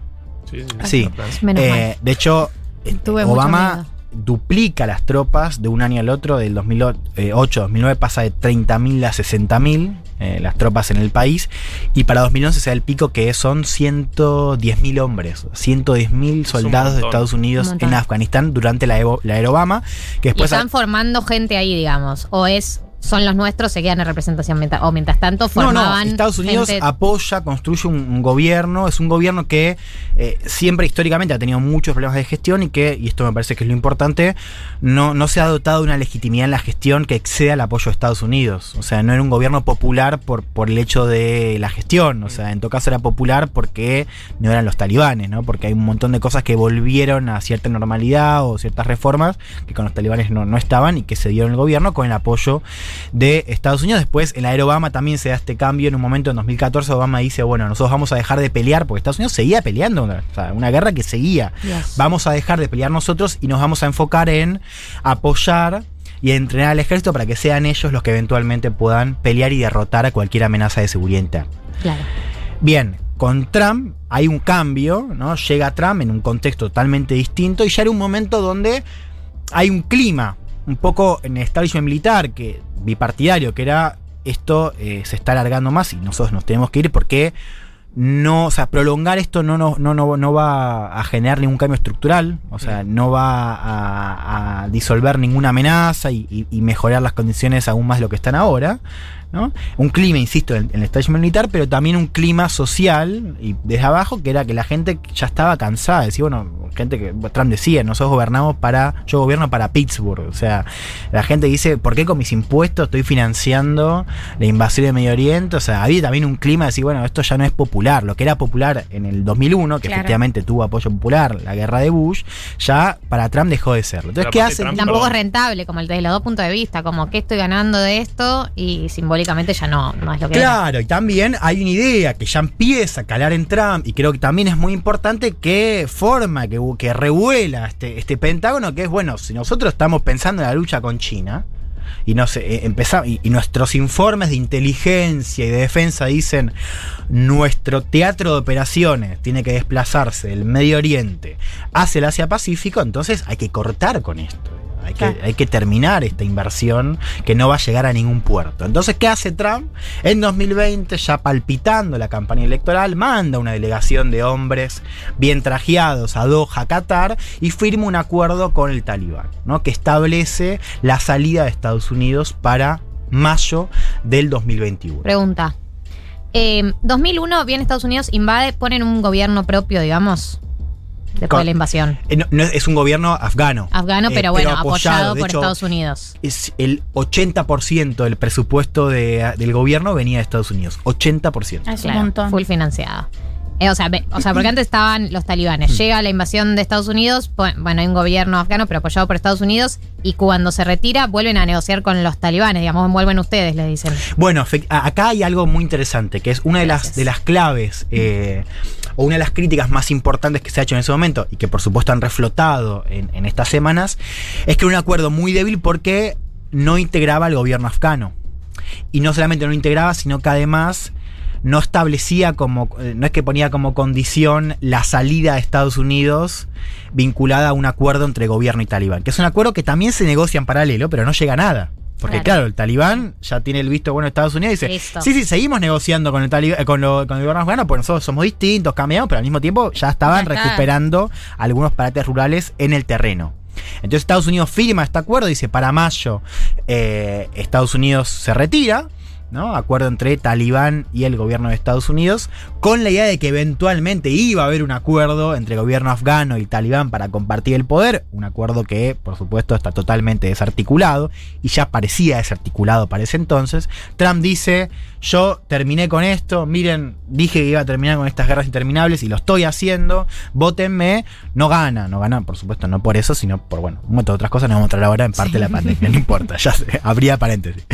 Sí. Menos Eh, mal. de hecho, eh, Tuve Obama miedo. Duplica las tropas de un año al otro, del 2008 2009 pasa de 30.000 a 60.000 eh, las tropas en el país, y para 2011 se da el pico que son 110.000 hombres, 110.000 soldados de. Estados Unidos en Afganistán durante la, Evo- la era Obama, que Y están formando gente ahí, digamos. O es son los nuestros, se quedan en representación. mientras- o mientras tanto No, formaban. no, Estados Unidos gente- apoya, construye un, un gobierno, es un gobierno que eh, siempre históricamente ha tenido muchos problemas de gestión y que, y esto me parece que es lo importante, no, no se ha dotado de una legitimidad en la gestión que exceda el apoyo de Estados Unidos. O sea, no era un gobierno popular por, por el hecho de la gestión, o sea, en todo caso era popular porque no eran los talibanes, ¿no? Porque hay un montón de cosas que volvieron a cierta normalidad o ciertas reformas que con los talibanes no, no estaban y que se dieron el gobierno con el apoyo de Estados Unidos. Después, en la era Obama también se da este cambio. En un momento, en 2014, Obama dice, bueno, nosotros vamos a dejar de pelear, porque Estados Unidos seguía peleando, o sea, una guerra que seguía. Yes. Vamos a dejar de pelear nosotros y nos vamos a enfocar en apoyar y entrenar al ejército para que sean ellos los que eventualmente puedan pelear y derrotar a cualquier amenaza de seguridad interna. Claro. Bien, con Trump hay un cambio, ¿no? Llega Trump en un contexto totalmente distinto y ya era un momento donde hay un clima un poco en el establishment militar que bipartidario que era esto eh, se está alargando más y nosotros nos tenemos que ir porque no, o sea, prolongar esto no, no, no, no, no va a generar ningún cambio estructural, o sea, no va a, a disolver ninguna amenaza y, y- y mejorar las condiciones aún más de lo que están ahora. ¿No? Un clima, insisto, en, en el establishment militar, pero también un clima social y desde abajo que era que la gente ya estaba cansada. Decía, bueno, gente que Trump decía, nosotros gobernamos para, yo gobierno para Pittsburgh. O sea, la gente dice, ¿por qué con mis impuestos estoy financiando la invasión de Medio Oriente? O sea, había también un clima de decir, bueno, esto ya no es popular. Lo que era popular en el 2001, que Claro. efectivamente tuvo apoyo popular, la guerra de Bush, ya para Trump dejó de serlo. Entonces, ¿qué hacen? Tampoco es rentable, como el desde los dos puntos de vista, como que estoy ganando de esto y simbólicamente ya no, es lo que. Claro, y también hay una idea que ya empieza a calar en Trump y creo que también es muy importante que forma, que, que revuela este, este Pentágono, que es, bueno, si nosotros estamos pensando en la lucha con China, y no sé, eh, empezamos, y, y nuestros informes de inteligencia y de defensa dicen nuestro teatro de operaciones tiene que desplazarse del Medio Oriente hacia el Asia Pacífico, entonces hay que cortar con esto. Hay que, hay que terminar esta inversión que no va a llegar a ningún puerto. Entonces, ¿qué hace Trump? En 2020, ya palpitando la campaña electoral, manda una delegación de hombres bien trajeados a Doha, Qatar, y firma un acuerdo con el Talibán, ¿no? que establece la salida de Estados Unidos para mayo del 2021. Pregunta. Eh, 2001 viene Estados Unidos, invade, ponen un gobierno propio, digamos, después Con- de la invasión. Eh, no, no, es un gobierno afgano. Afgano, Eh, pero bueno, apoyado, por hecho, Estados Unidos. Es el 80% del presupuesto de- del gobierno venía de Estados Unidos. 80%. Es un Claro, montón. Full financiada. Eh, o, sea, o sea, porque antes estaban los talibanes. Llega la invasión de Estados Unidos, bueno, hay un gobierno afgano, pero apoyado por Estados Unidos, y cuando se retira, vuelven a negociar con los talibanes, digamos, vuelven ustedes, les dicen. Bueno, acá hay algo muy interesante, que es una de las, de las claves, eh, o una de las críticas más importantes que se ha hecho en ese momento, y que por supuesto han reflotado en, estas semanas, es que era un acuerdo muy débil porque no integraba al gobierno afgano. Y no solamente no integraba, sino que además no establecía como, eh, no es que ponía como condición la salida de Estados Unidos vinculada a un acuerdo entre gobierno y talibán, que es un acuerdo que también se negocia en paralelo, pero no llega a nada. Porque Claro. claro, el talibán ya tiene el visto bueno de Estados Unidos y dice, Listo. sí, sí, seguimos negociando con el, talib- eh, con, lo- con el gobierno afgano, porque nosotros somos distintos, cambiamos, pero al mismo tiempo ya estaban recuperando algunos parates rurales en el terreno. Entonces Estados Unidos firma este acuerdo, dice, para mayo eh, Estados Unidos se retira, ¿no? Acuerdo entre Talibán y el gobierno de Estados Unidos, con la idea de que eventualmente iba a haber un acuerdo entre el gobierno afgano y Talibán para compartir el poder, un acuerdo que, por supuesto, está totalmente desarticulado y ya parecía desarticulado para ese entonces. Trump dice, yo terminé con esto, miren, dije que iba a terminar con estas guerras interminables y lo estoy haciendo, votenme, no gana, no gana, por supuesto, no por eso, sino por, bueno, un montón de otras cosas, nos vamos a mostrar ahora en parte de la pandemia, no importa, ya sé, habría paréntesis.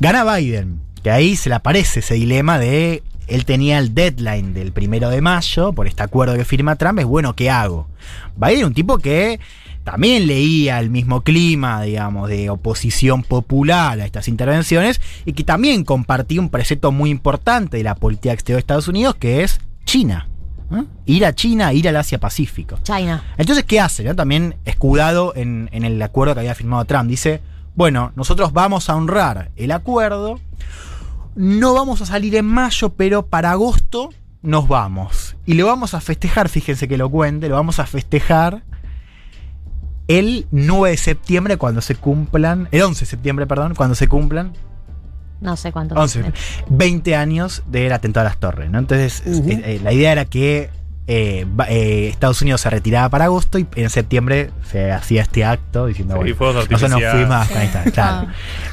Gana Biden, que ahí se le aparece ese dilema de él tenía el deadline del primero de mayo por este acuerdo que firma Trump, es bueno, ¿qué hago? Biden un tipo que también leía el mismo clima, digamos, de oposición popular a estas intervenciones y que también compartía un precepto muy importante de la política exterior de Estados Unidos, que es China. ¿eh? Ir a China, ir al Asia-Pacífico. China. Entonces, ¿qué hace? no? También escudado en, en el acuerdo que había firmado Trump. Dice, bueno, nosotros vamos a honrar el acuerdo, no vamos a salir en mayo, pero para agosto nos vamos. Y lo vamos a festejar, fíjense que lo cuente, lo vamos a festejar el 9 de septiembre cuando se cumplan, el 11 de septiembre, perdón, cuando se cumplan No sé cuánto. 11, 20 años del atentado a las torres, ¿no? Entonces, eh, eh, la idea era que eh, eh, Estados Unidos se retiraba para agosto y en septiembre se hacía este acto diciendo, Sí, bueno, nosotros nos fuimos a Afganistán, claro.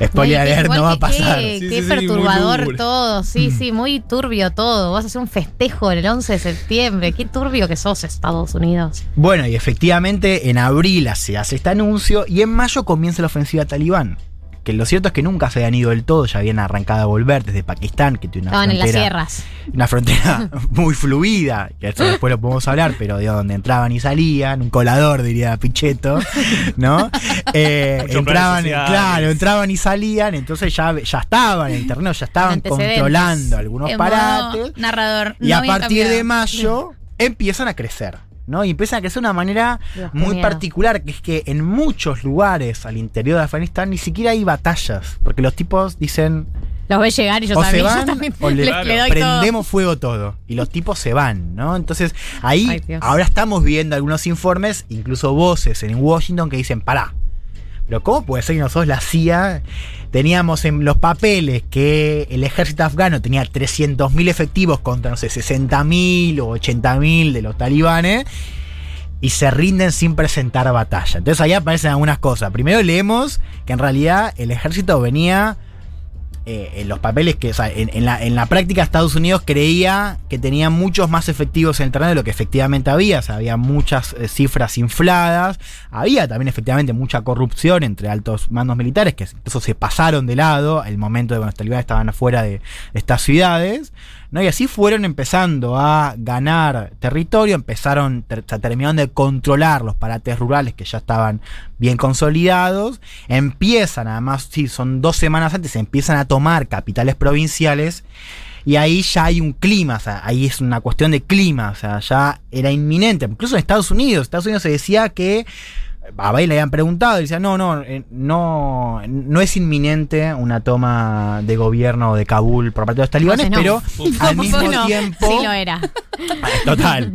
Spoiler alert, no va a pasar. Qué, Sí, qué sí, sí, perturbador todo, sí, Mm. sí, muy turbio todo. Vas a hacer un festejo el 11 de septiembre. Qué turbio que sos, Estados Unidos. Bueno, y efectivamente en abril se hace este anuncio y en mayo comienza la ofensiva talibán. Que lo cierto es que nunca se habían ido del todo, ya habían arrancado a volver desde Pakistán, que tiene una Estaban en las frontera sierras. una frontera muy fluida, que eso después lo podemos hablar, pero de donde entraban y salían, un colador diría Pichetto, ¿no? Eh, entraban, claro, entraban y salían, entonces ya, ya estaban en el terreno, ya estaban controlando algunos parates. Narrador. Y no a partir de mayo empiezan a crecer. ¿No? Y empiezan a crecer de una manera Dios, muy particular, que es que en muchos lugares al interior de Afganistán ni siquiera hay batallas, porque los tipos dicen, Los ves llegar y yo o también, se yo van también o le, les- le doy todo. prendemos fuego todo y los tipos se van, ¿no? Entonces ahí Ay, ahora estamos viendo algunos informes, incluso voces en Washington que dicen, pará, pero ¿cómo puede ser que nosotros la CIA teníamos en los papeles que el ejército afgano tenía 300.000 efectivos contra, no sé, 60.000 o 80.000 de los talibanes? y se rinden sin presentar batalla. Entonces ahí aparecen algunas cosas. Primero leemos que en realidad el ejército venía eh, en los papeles que, o sea, en, en la, en la práctica Estados Unidos creía que tenía muchos más efectivos en el terreno de lo que efectivamente había, o sea, había muchas eh, cifras infladas, había también efectivamente mucha corrupción entre altos mandos militares que incluso se pasaron de lado el momento de cuando los talibanes estaban afuera de estas ciudades, ¿no? Y así fueron empezando a ganar territorio, empezaron, sea, terminaron de controlar los parates rurales que ya estaban bien consolidados, empiezan, además, sí, son dos semanas antes, empiezan a tomar capitales provinciales y ahí ya hay un clima, ahí es una cuestión de clima, o sea, ya era inminente, incluso en Estados Unidos, Estados Unidos se decía que a Bay le habían preguntado y decía, no, no, eh, no, no es inminente una toma de gobierno de Kabul por parte de los talibanes, no. pero al mismo No, tiempo... Sí lo era. Total.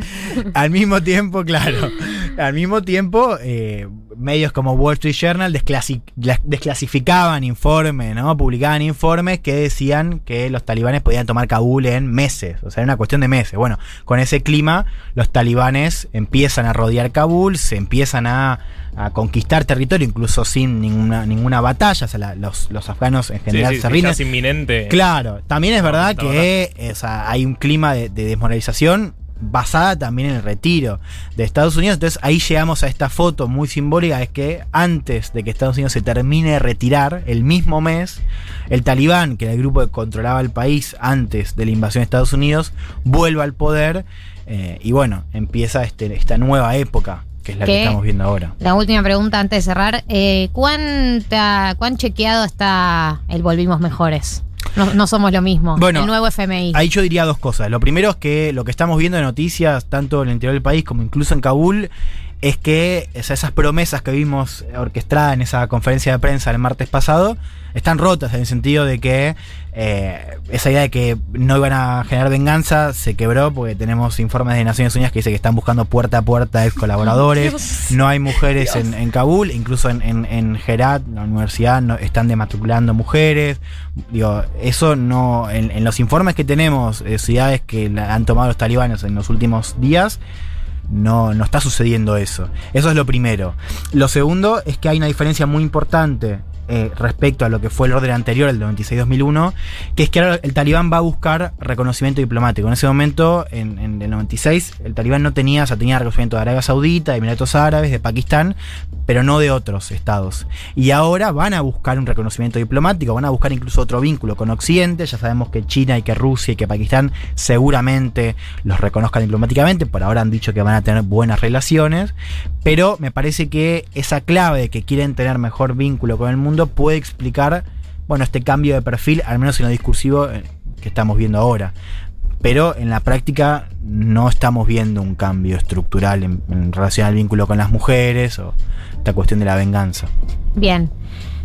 al mismo tiempo, claro. Al mismo tiempo, eh, medios como Wall Street Journal desclasi- la- desclasificaban informes, ¿no? Publicaban informes que decían que los talibanes podían tomar Kabul en meses. O sea, era una cuestión de meses. Bueno, con ese clima, los talibanes empiezan a rodear Kabul, se empiezan a, a conquistar territorio, incluso sin ninguna, ninguna batalla. O sea, la- los, los afganos en general sí, se sí, rinden. ya es inminente. Claro, también es verdad que eh, o sea, hay un clima de, de desmoralización basada también en el retiro de Estados Unidos. Entonces ahí llegamos a esta foto muy simbólica, es que antes de que Estados Unidos se termine de retirar, el mismo mes, el talibán, que era el grupo que controlaba el país antes de la invasión de Estados Unidos, vuelve al poder eh, y bueno, empieza este, esta nueva época, que es la que estamos viendo ahora. La última pregunta antes de cerrar. Eh, ¿cuánta, ¿Cuán chequeado está el Volvimos Mejores? No, no somos lo mismo. Bueno, el nuevo FMI. Ahí yo diría dos cosas. Lo primero es que lo que estamos viendo de noticias, tanto en el interior del país como incluso en Kabul, es que esas promesas que vimos orquestadas en esa conferencia de prensa el martes pasado están rotas en el sentido de que eh, esa idea de que no iban a generar venganza se quebró porque tenemos informes de Naciones Unidas que dice que están buscando puerta a puerta ex colaboradores. Dios. No hay mujeres en, en Kabul, incluso en, en, en Herat, la universidad, no, están dematriculando mujeres. Digo, eso no. En, en los informes que tenemos, de ciudades que la- han tomado los talibanes en los últimos días, no, no está sucediendo eso. Eso es lo primero. Lo segundo es que hay una diferencia muy importante eh, respecto a lo que fue el orden anterior, el de 96-2001, que es que ahora el talibán va a buscar reconocimiento diplomático. En ese momento, en, en el 96, el talibán no tenía, o sea, tenía reconocimiento de Arabia Saudita, de Emiratos Árabes, de Pakistán, pero no de otros estados. Y ahora van a buscar un reconocimiento diplomático, van a buscar incluso otro vínculo con Occidente. Ya sabemos que China y que Rusia y que Pakistán seguramente los reconozcan diplomáticamente. Por ahora han dicho que van a tener buenas relaciones. Pero me parece que esa clave de que quieren tener mejor vínculo con el mundo puede explicar, bueno, este cambio de perfil, al menos en lo discursivo eh, que estamos viendo ahora. Pero en la práctica no estamos viendo un cambio estructural en, en relación al vínculo con las mujeres o esta cuestión de la venganza. Bien.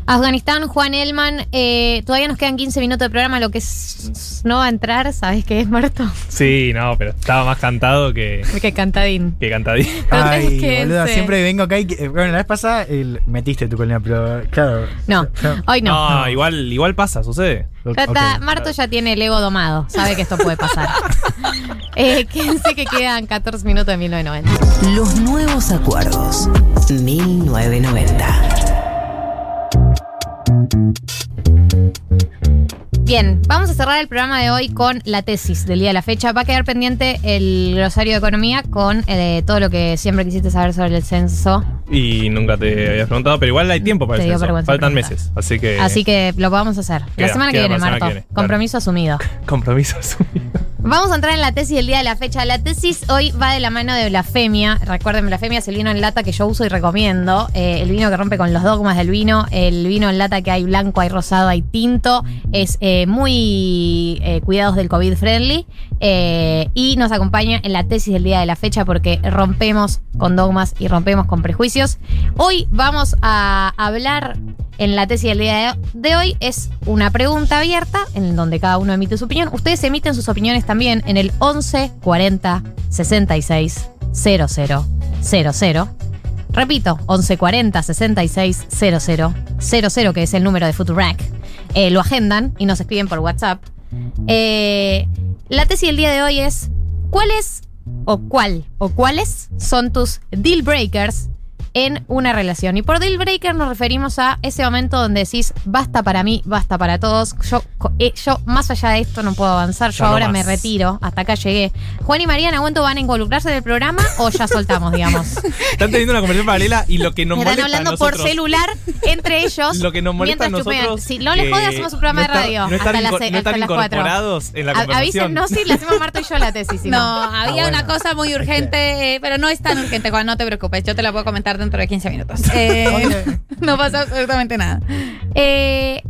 Afganistán, Juan Elman, eh, todavía nos quedan 15 minutos de programa, lo que es- no va a entrar, ¿sabes qué es, Marto? Sí, no, pero estaba más cantado que, Que cantadín. que cantadín. Ay, boluda, siempre vengo acá y. que- Bueno, la vez pasada el- metiste tu colina, pero claro. No, hoy no. No, igual, igual pasa, sucede. Marto ya tiene el ego domado, sabe que esto puede pasar. eh, quédense que quedan 14 minutos de 1990. Los nuevos acuerdos. 1990. Bien, vamos a cerrar el programa de hoy con la tesis del día de la fecha. Va a quedar pendiente el glosario de economía con eh, todo lo que siempre quisiste saber sobre el censo. Y nunca te habías preguntado, pero igual hay tiempo para Te el censo. Faltan meses, así que. Así que lo vamos a hacer. la Queda- semana que viene, para la semana Marto. que viene, claro. Compromiso asumido. Compromiso asumido. Vamos a entrar en la tesis del día de la fecha. La tesis hoy va de la mano de Blasfemia. Recuerden, Blasfemia es el vino en lata que yo uso y recomiendo. Eh, el vino que rompe con los dogmas del vino. El vino en lata que hay blanco, hay rosado, hay tinto. Es eh, muy eh, cuidados del COVID friendly. Eh, y nos acompaña en la tesis del día de la fecha porque rompemos con dogmas y rompemos con prejuicios. Hoy vamos a hablar en la tesis del día de hoy. Es una pregunta abierta en donde cada uno emite su opinión. Ustedes emiten sus opiniones también en el 11 40 66 00 00. Repito, 1140 66 00 00, que es el número de Futurac. Eh, lo agendan y nos escriben por WhatsApp. Eh, la tesis del día de hoy es: ¿cuál es o cuál o cuáles son tus deal breakers en una relación? Y por deal breaker nos referimos a ese momento donde decís basta para mí, basta para todos. Yo, eh, yo más allá de esto no puedo avanzar. Yo Ya ahora me retiro. Hasta acá llegué. Juan y María en aguento van a involucrarse en el programa o ya soltamos, digamos. Están teniendo una conversación paralela y lo que nos Están molesta a hablando por nosotros- celular entre ellos. Lo que nos molesta a mientras chupean. nosotros. Si no les jode, hacemos un programa no de radio. No hasta las, no hasta las en la A-. Avísennos si le hacemos Marto y yo la tesis. Si no. No, había una cosa muy urgente, eh, pero no es tan urgente, Juan, no te preocupes. Yo te la puedo comentar dentro de 15 minutos. Eh, no pasa absolutamente nada. Eh,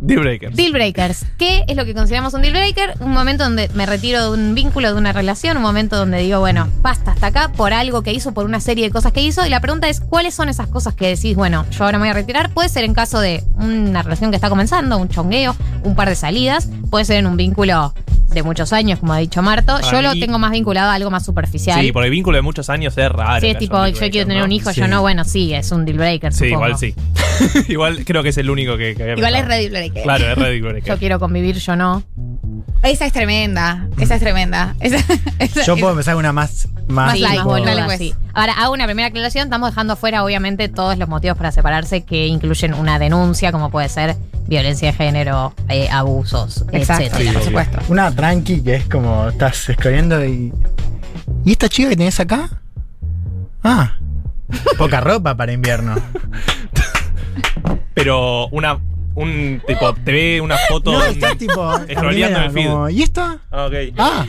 Deal breakers. Deal breakers. ¿Qué es lo que consideramos un deal breaker? Un momento donde me retiro de un vínculo, de una relación, un momento donde digo, bueno, basta hasta acá por algo que hizo, por una serie de cosas que hizo. Y la pregunta es, ¿cuáles son esas cosas que decís, bueno, yo ahora me voy a retirar? Puede ser en caso de una relación que está comenzando, un chongueo, un par de salidas. Puede ser en un vínculo de muchos años, como ha dicho Marto. Para yo lo tengo más vinculado a algo más superficial. Sí, porque el vínculo de muchos años es raro. Sí, es tipo, yo breaker, quiero tener ¿no? un hijo, Sí. yo no, bueno, sí, es un deal breaker. Sí, supongo. igual sí. igual creo que es el único que, Igual es re deal breaker. Claro, es red deal breaker. Yo quiero convivir, yo no. Esa es tremenda. Esa es tremenda. Esa- esa- Yo puedo empezar una más. Más, Sí, light, más tipo- boluda, Dale, pues. sí. Ahora, hago una primera aclaración. Estamos dejando afuera, obviamente, todos los motivos para separarse que incluyen una denuncia, como puede ser violencia de género, eh, abusos, Exacto, etcétera. por supuesto. Una tranqui que es como estás escribiendo y. ¿Y esta chica que tenés acá? Ah. Poca ropa para invierno. Pero una. Un tipo, te ve una foto. No, está tipo. El feed. como, ¿Y esta? Ah, ok. Ah.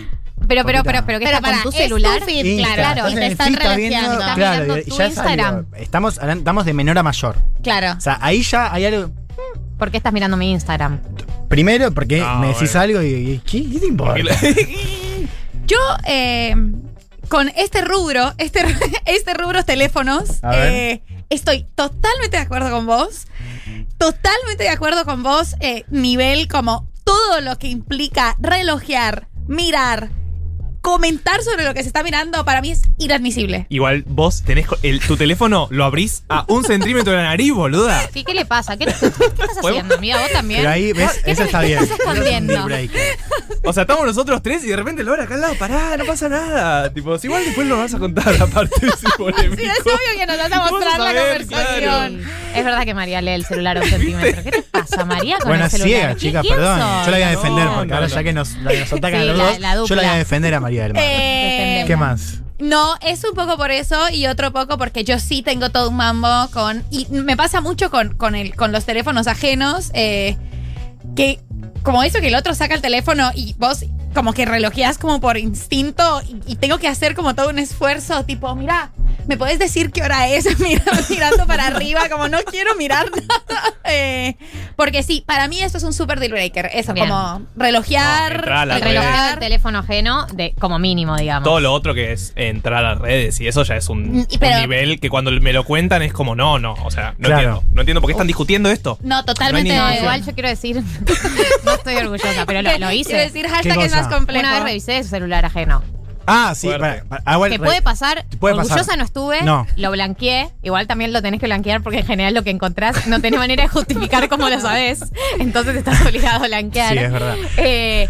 Pero, pero, pero, pero, ¿qué Pero está con para, tu es celular? tu feed, Insta. claro, Estás y en te el están feed, viendo-. Estás Claro, tu ya es Instagram. algo- Estamos, estamos de menor a mayor. Claro. O sea, ahí ya hay algo. ¿Por qué estás mirando mi Instagram? Primero, porque No, me decís bueno. algo y, y ¿qué, qué te importa? Yo, eh, con este rubro, este, este rubro teléfonos, A ver. eh, estoy totalmente de acuerdo con vos. Totalmente de acuerdo con vos, eh, nivel como todo lo que implica relojear, mirar, comentar sobre lo que se está mirando, para mí es inadmisible. Igual vos tenés el, tu teléfono, lo abrís a un centímetro de la nariz, boluda. Sí, ¿qué le pasa? ¿Qué, qué estás haciendo, amiga? ¿Vos también? Pero ahí, ¿ves? ¿Qué Eso te- está qué bien. estás escondiendo? O sea, estamos nosotros tres y de repente Laura acá al lado, pará, no pasa nada. Tipo, si igual después lo vas a contar aparte de ese polémico. Sí, es obvio que nos vas a mostrar la saber, conversación. Es verdad que María lee el celular a un centímetro. ¿Qué te pasa, María, con Bueno, el celular? ciega, ¿Qui- chicas, quién perdón. Yo la voy a defender, No, porque no, ahora no. ya que nos, la- nos atacan Sí, los la- dos, la yo la voy a defender a María del Mar. Eh, ¿Qué más? No, es un poco por eso y otro poco porque yo sí tengo todo un mambo con. Y me pasa mucho con, con, el, con los teléfonos ajenos. eh, que como eso que el otro saca el teléfono y vos como que relojeás como por instinto y, y tengo que hacer como todo un esfuerzo, tipo, mira, ¿me podés decir qué hora es? Mira, mirando para arriba, como no quiero mirar nada. Eh, porque sí, para mí eso es un super deal breaker. Eso, Bien. como relojear. No, entrar a la El teléfono ajeno, de, como mínimo, digamos. Todo lo otro que es entrar a las redes y eso ya es un, y pero- un nivel que cuando me lo cuentan es como, no, no, o sea, no Claro. entiendo. No entiendo por qué están discutiendo esto. No, totalmente. No igual yo quiero decir, no estoy orgullosa, pero lo, lo hice. Quiero decir hashtag ¿Qué es más cosa? complejo. Una vez revisé su celular ajeno. Ah, sí. Fuerte. para- para- ah, bueno, Que puede pasar, puede orgullosa pasar. no estuve, No. lo blanqueé. Igual también lo tenés que blanquear porque en general lo que encontrás no tenés manera de justificar cómo lo sabés. Entonces estás obligado a blanquear. Sí, es verdad. Eh,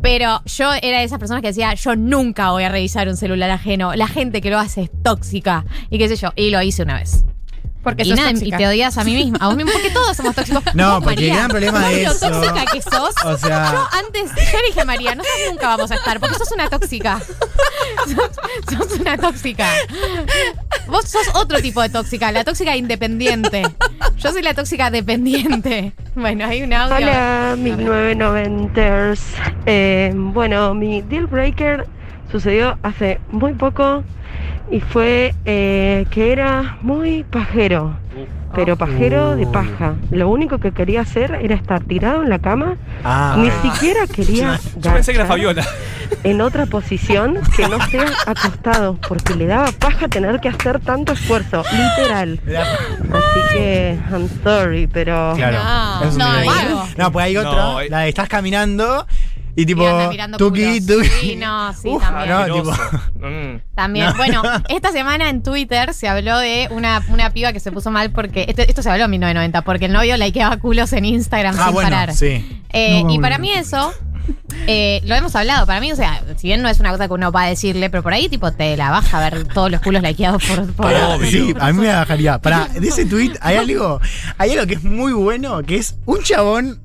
pero yo era de esas personas que decía, yo nunca voy a revisar un celular ajeno. La gente que lo hace es tóxica. Y qué sé yo. Y lo hice una vez. Porque y, sos nada, y te odias a mí misma. A vos mismo, porque todos somos tóxicos. No, Vos, porque el gran problema ¿sabés de lo eso- tóxica que sos? O sea- Yo antes, yo dije María, nosotros nunca vamos a estar, porque sos una tóxica. sos, sos una tóxica. Vos sos otro tipo de tóxica, la tóxica independiente. Yo soy la tóxica dependiente. Bueno, hay un audio. Hola, mis 990ers. Eh, bueno, mi deal breaker sucedió hace muy poco y fue eh, que era muy pajero, pero pajero de paja. Lo único que quería hacer era estar tirado en la cama, Ah, ni siquiera quería Yo pensé que era agachar Fabiola. en otra posición que no sea acostado, porque le daba paja tener que hacer tanto esfuerzo, literal. Así que, I'm sorry, pero... Claro. No, es un. No, pues hay otro. No, eh. la de estás caminando y tipo. Tuki, tuki. Sí, no, sí, Uf, también. no, tipo. Mm. También, bueno, esta semana en Twitter se habló de una, una piba que se puso mal porque. Esto, esto se habló en 1990, porque el novio likeaba culos en Instagram Ah, sin bueno, parar. sí. Eh, No, y para mí eso, eh, lo hemos hablado, para mí, o sea, si bien no es una cosa que uno va a decirle, pero por ahí tipo te la baja a ver todos los culos likeados por... por sí, a mí me bajaría. Para, de ese tweet hay algo, hay algo que es muy bueno, que es un chabón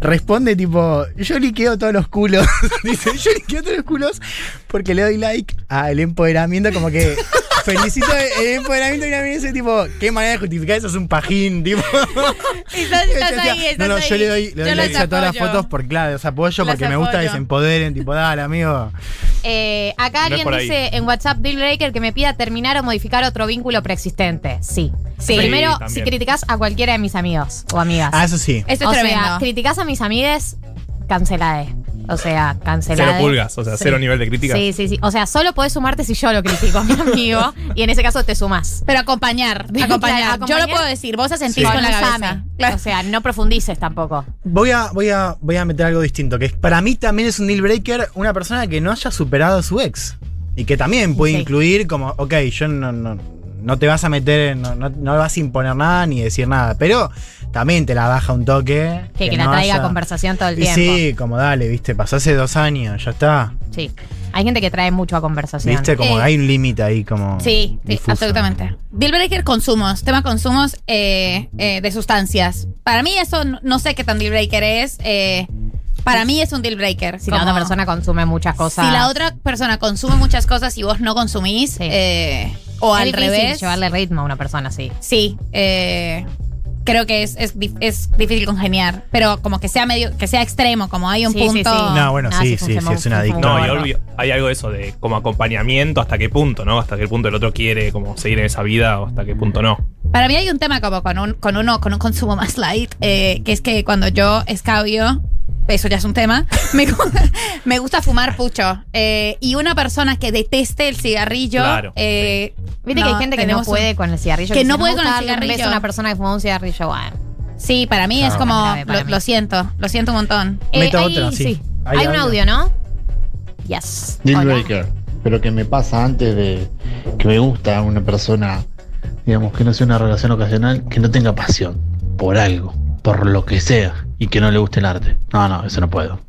responde tipo, yo liqueo todos los culos. Dice, yo liqueo todos los culos porque le doy like al empoderamiento, como que felicito el empoderamiento y a mí ese tipo, qué manera de justificar eso es un pajín, tipo. Estás, estás ahí, estás no, no, ahí. yo le doy, le doy Yo los a todas las fotos porque claro, los apoyo Los porque me gusta que se empoderen, tipo, dale, amigo. Eh, acá No alguien dice en WhatsApp Deal Breaker que me pida terminar o modificar otro vínculo preexistente. Sí. Sí, primero, si criticas a cualquiera de mis amigos o amigas. Ah, eso sí. Eso es o tremendo. sea, criticas a mis amigues, cancelade. O sea, cancelade. Cero pulgas, o sea, cero nivel de crítica. Sí, sí, sí. O sea, solo podés sumarte si yo lo critico a mi amigo. y en ese caso te sumás. Pero acompañar, acompañar. Claro, Yo lo puedo decir, vos asentís Sí. con la cabeza. Usame. O sea, no profundices tampoco. Voy a, voy, a, voy a meter algo distinto, que es- para mí también es un deal breaker una persona que no haya superado a su ex. Y que también puede Sí. incluir como, ok, yo no, no, no te vas a meter, en- no, no, no vas a imponer nada ni decir nada, pero también te la baja un toque. Que, que la no traiga haya- a conversación todo el Y tiempo. sí, como dale, viste, pasó hace dos años, ya está. Sí. Hay gente que trae mucho a conversación. Viste, como Eh, hay un límite ahí como... Sí, sí, absolutamente. Deal breaker, consumos. Tema consumos eh, eh, de sustancias. Para mí eso no, sé qué tan deal breaker es. eh, para mí es un deal breaker. Si la otra persona consume muchas cosas. Si la otra persona consume muchas cosas y vos no consumís, eh, o Es al difícil revés. llevarle ritmo a una persona así. Sí, eh, creo que es, es, es difícil congeniar. Pero como que sea medio, que sea extremo, como hay un Sí, sí, punto. sí. No, bueno, Nada, sí, sí, sí, sí, es una adicta. No, y obvio, hay algo de eso de como acompañamiento, hasta qué punto, ¿no? Hasta qué punto el otro quiere como seguir en esa vida o hasta qué punto no. Para mí hay un tema como con, un, con uno, con un consumo más light, eh, que es que cuando yo escabio, eso ya es un tema, me, me gusta fumar pucho. Eh, y una persona que deteste el cigarrillo. Claro, eh, Viste que hay gente que no un- puede con el cigarrillo. Que no puede con el cigarrillo. a una persona que fuma un cigarrillo, bueno. Sí, para mí es como. Grave Lo, mí. lo siento, lo siento un montón. Eh, Meto hay, otro, sí. Hay, Hay un audio. ¿no? Yes. Deal breaker. Pero que me pasa antes de que me gusta una persona, digamos, que no sea una relación ocasional, que no tenga pasión por algo, por lo que sea, y que no le guste el arte. No, no, eso no puedo.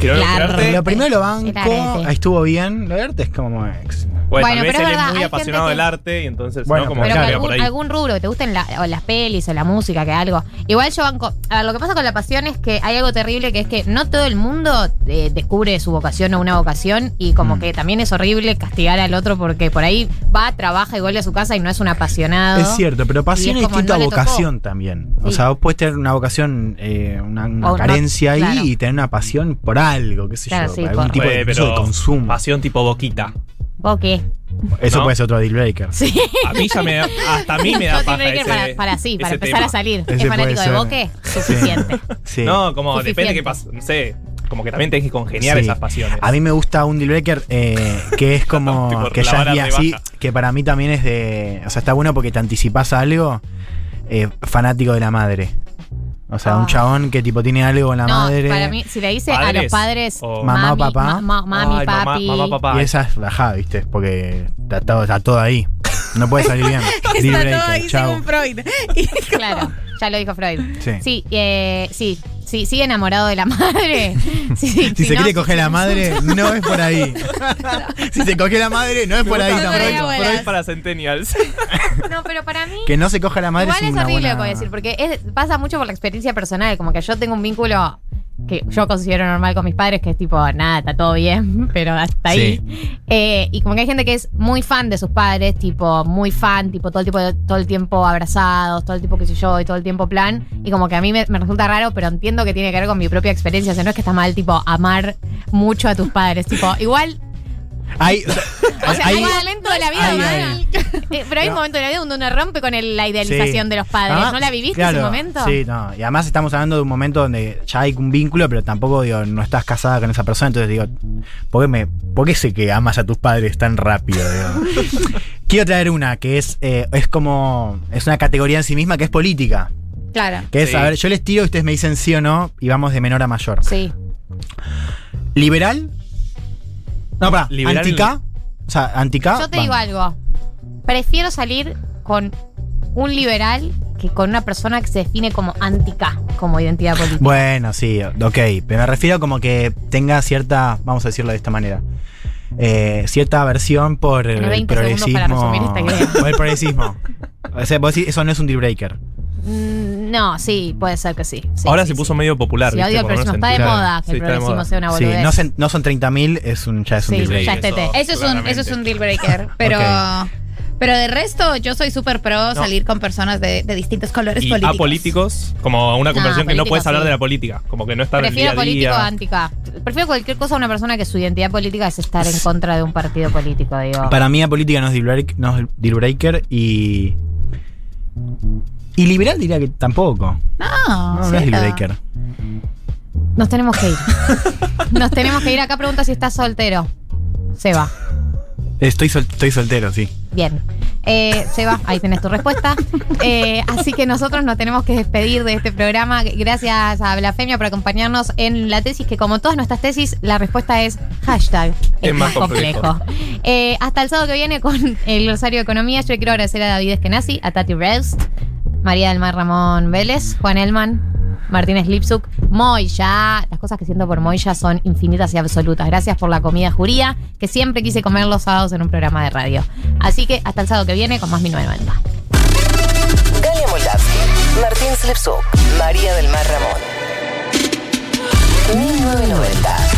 Quiero Claro, lo primero lo banco, ahí estuvo bien, lo de arte es como ex. Bueno, Bueno, tal vez pero es él verdad, es muy hay apasionado gente del que- arte y entonces, Bueno, ¿no? Como Pero que que queda por algún, ahí. algún rubro que te gusten la- o las pelis o la música, que algo. Igual yo banco. A ver, lo que pasa con la pasión es que hay algo terrible que es que no todo el mundo eh, descubre su vocación o una vocación y Mm. como que también es horrible castigar al otro porque por ahí va, trabaja y vuelve a su casa y no es un apasionado. Es cierto, pero pasión Y es es como, distinto no a le tocó. vocación también. O Sí. sea, vos puedes tener una vocación, eh, una, una O no, carencia ahí claro. y tener una pasión por algo, qué sé Claro, yo, sí, por algún por- tipo de, consumo. Pasión tipo boquita. ¿Vos qué? Eso ¿no? puede ser otro deal breaker. Sí. A mí ya me da, hasta a mí me da paja que ese, para, para sí, para ese empezar tema. a salir. Ese ¿Es fanático de. Boque? Suficiente. Sí. No, como Suficiente. depende qué pasa, no sé, como que también tenés que congeniar Sí. esas pasiones. A mí me gusta un deal breaker eh, que es como Tipo, que ya es así, que para mí también es de, o sea, está bueno porque te anticipas a algo, eh, fanático de la madre. O sea, un Ah. chabón que tipo tiene algo con la no, madre. para mí, si le dice a los padres, O- Mamá o mami, papá. ma- ma- mami, Ay, papi. mamá, papá. Y esa es rajada, ¿viste? Porque está todo, está todo ahí. No puede salir bien. Está todo ahí según Freud. Claro, ya lo dijo Freud. Sí. Sí, eh, sí, sí, sigue enamorado de la madre. Sí, sí, Si se no, quiere coger la madre, no es por ahí. si se coge la madre, no es por ahí tampoco. Abuelas. Freud para centennials. No, pero para mí. Que no se coja la madre Igual es horrible buena... lo que voy a decir, porque es- pasa mucho por la experiencia personal. Como que yo tengo un vínculo que yo considero normal con mis padres, que es tipo, nada, está todo bien, pero hasta ahí. Eh, y como que hay gente que es muy fan de sus padres, tipo, muy fan, tipo, todo el, tipo todo el tiempo abrazados, todo el tiempo que sé yo, y todo el tiempo plan. Y como que a mí me, me resulta raro, pero entiendo que tiene que ver con mi propia experiencia. O sea, no es que está mal, tipo, amar mucho a tus padres. Tipo, igual Hay, o sea, hay, hay- un momento de la vida hay- donde- Eh, pero hay un No. momento de la vida donde uno rompe con el- la idealización Sí. de los padres. Además, ¿No la viviste claro, ese momento? Sí, no. Y además estamos hablando de un momento donde ya hay un vínculo, pero tampoco digo, no estás casada con esa persona. Entonces digo, ¿por qué, me, por qué sé que amas a tus padres tan rápido? Quiero traer una que es, eh, es como. Es una categoría en sí misma que es política. Claro. Que es, Sí. a ver, yo les tiro y ustedes me dicen sí o no y vamos de menor a mayor. Sí. ¿Liberal? No, para, ¿anti-K? O sea, ¿anti-K? Yo te va. digo algo. Prefiero salir con un liberal que con una persona que se define como anti-K, como identidad política. Bueno, sí, ok. Pero me refiero como que tenga cierta, vamos a decirlo de esta manera, eh, cierta aversión por el 20 segundos progresismo. para resumir esta idea. Por el progresismo. O sea, vos decís, eso no es un deal breaker. Mm, no, sí, puede ser que sí. sí, Ahora sí, se sí. puso medio popular. Sí, ¿viste? odio el progresismo. Está de moda que Sí, el progresismo sea una Sí, boludez. no, se- no son 30.000, es un, ya es un Sí, deal breaker. ya es TT. Eso es, un, eso es un deal breaker. Pero, pero de resto, yo soy súper pro No. salir con personas de, de distintos colores Y políticos. a políticos, como una No, conversación que no puedes hablar sí. de la política. Como que no está en el día Prefiero a político día. anti-K. Prefiero cualquier cosa a una persona que su identidad política es estar en contra de un partido político, digo. Para mí, la política no es deal break- no es deal breaker y. Y liberal diría que tampoco. No, No, no es deal breaker. Nos tenemos que ir. Nos tenemos que ir. Acá pregunta si estás soltero. Se va. Estoy, sol- estoy soltero, sí. Bien. Eh, Seba, ahí tenés tu respuesta. Eh, así que nosotros nos tenemos que despedir de este programa. Gracias a Blasfemia por acompañarnos en la tesis, que como todas nuestras tesis, la respuesta es hashtag. Es, más complejo. Eh, hasta el sábado que viene con el glosario de economía. Yo quiero agradecer a David Eskenazi, a Tati Rest, María del Mar Ramón Vélez, Juan Elman, Martínez Lipsuk, Moya. Las cosas que siento por Moya son infinitas y absolutas. Gracias por la comida juría, que siempre quise comer los sábados en un programa de radio. Así que hasta el sábado que viene con más 1990. Galia Moldavsky, Martín Slipsuk, María del Mar Ramón. 1990.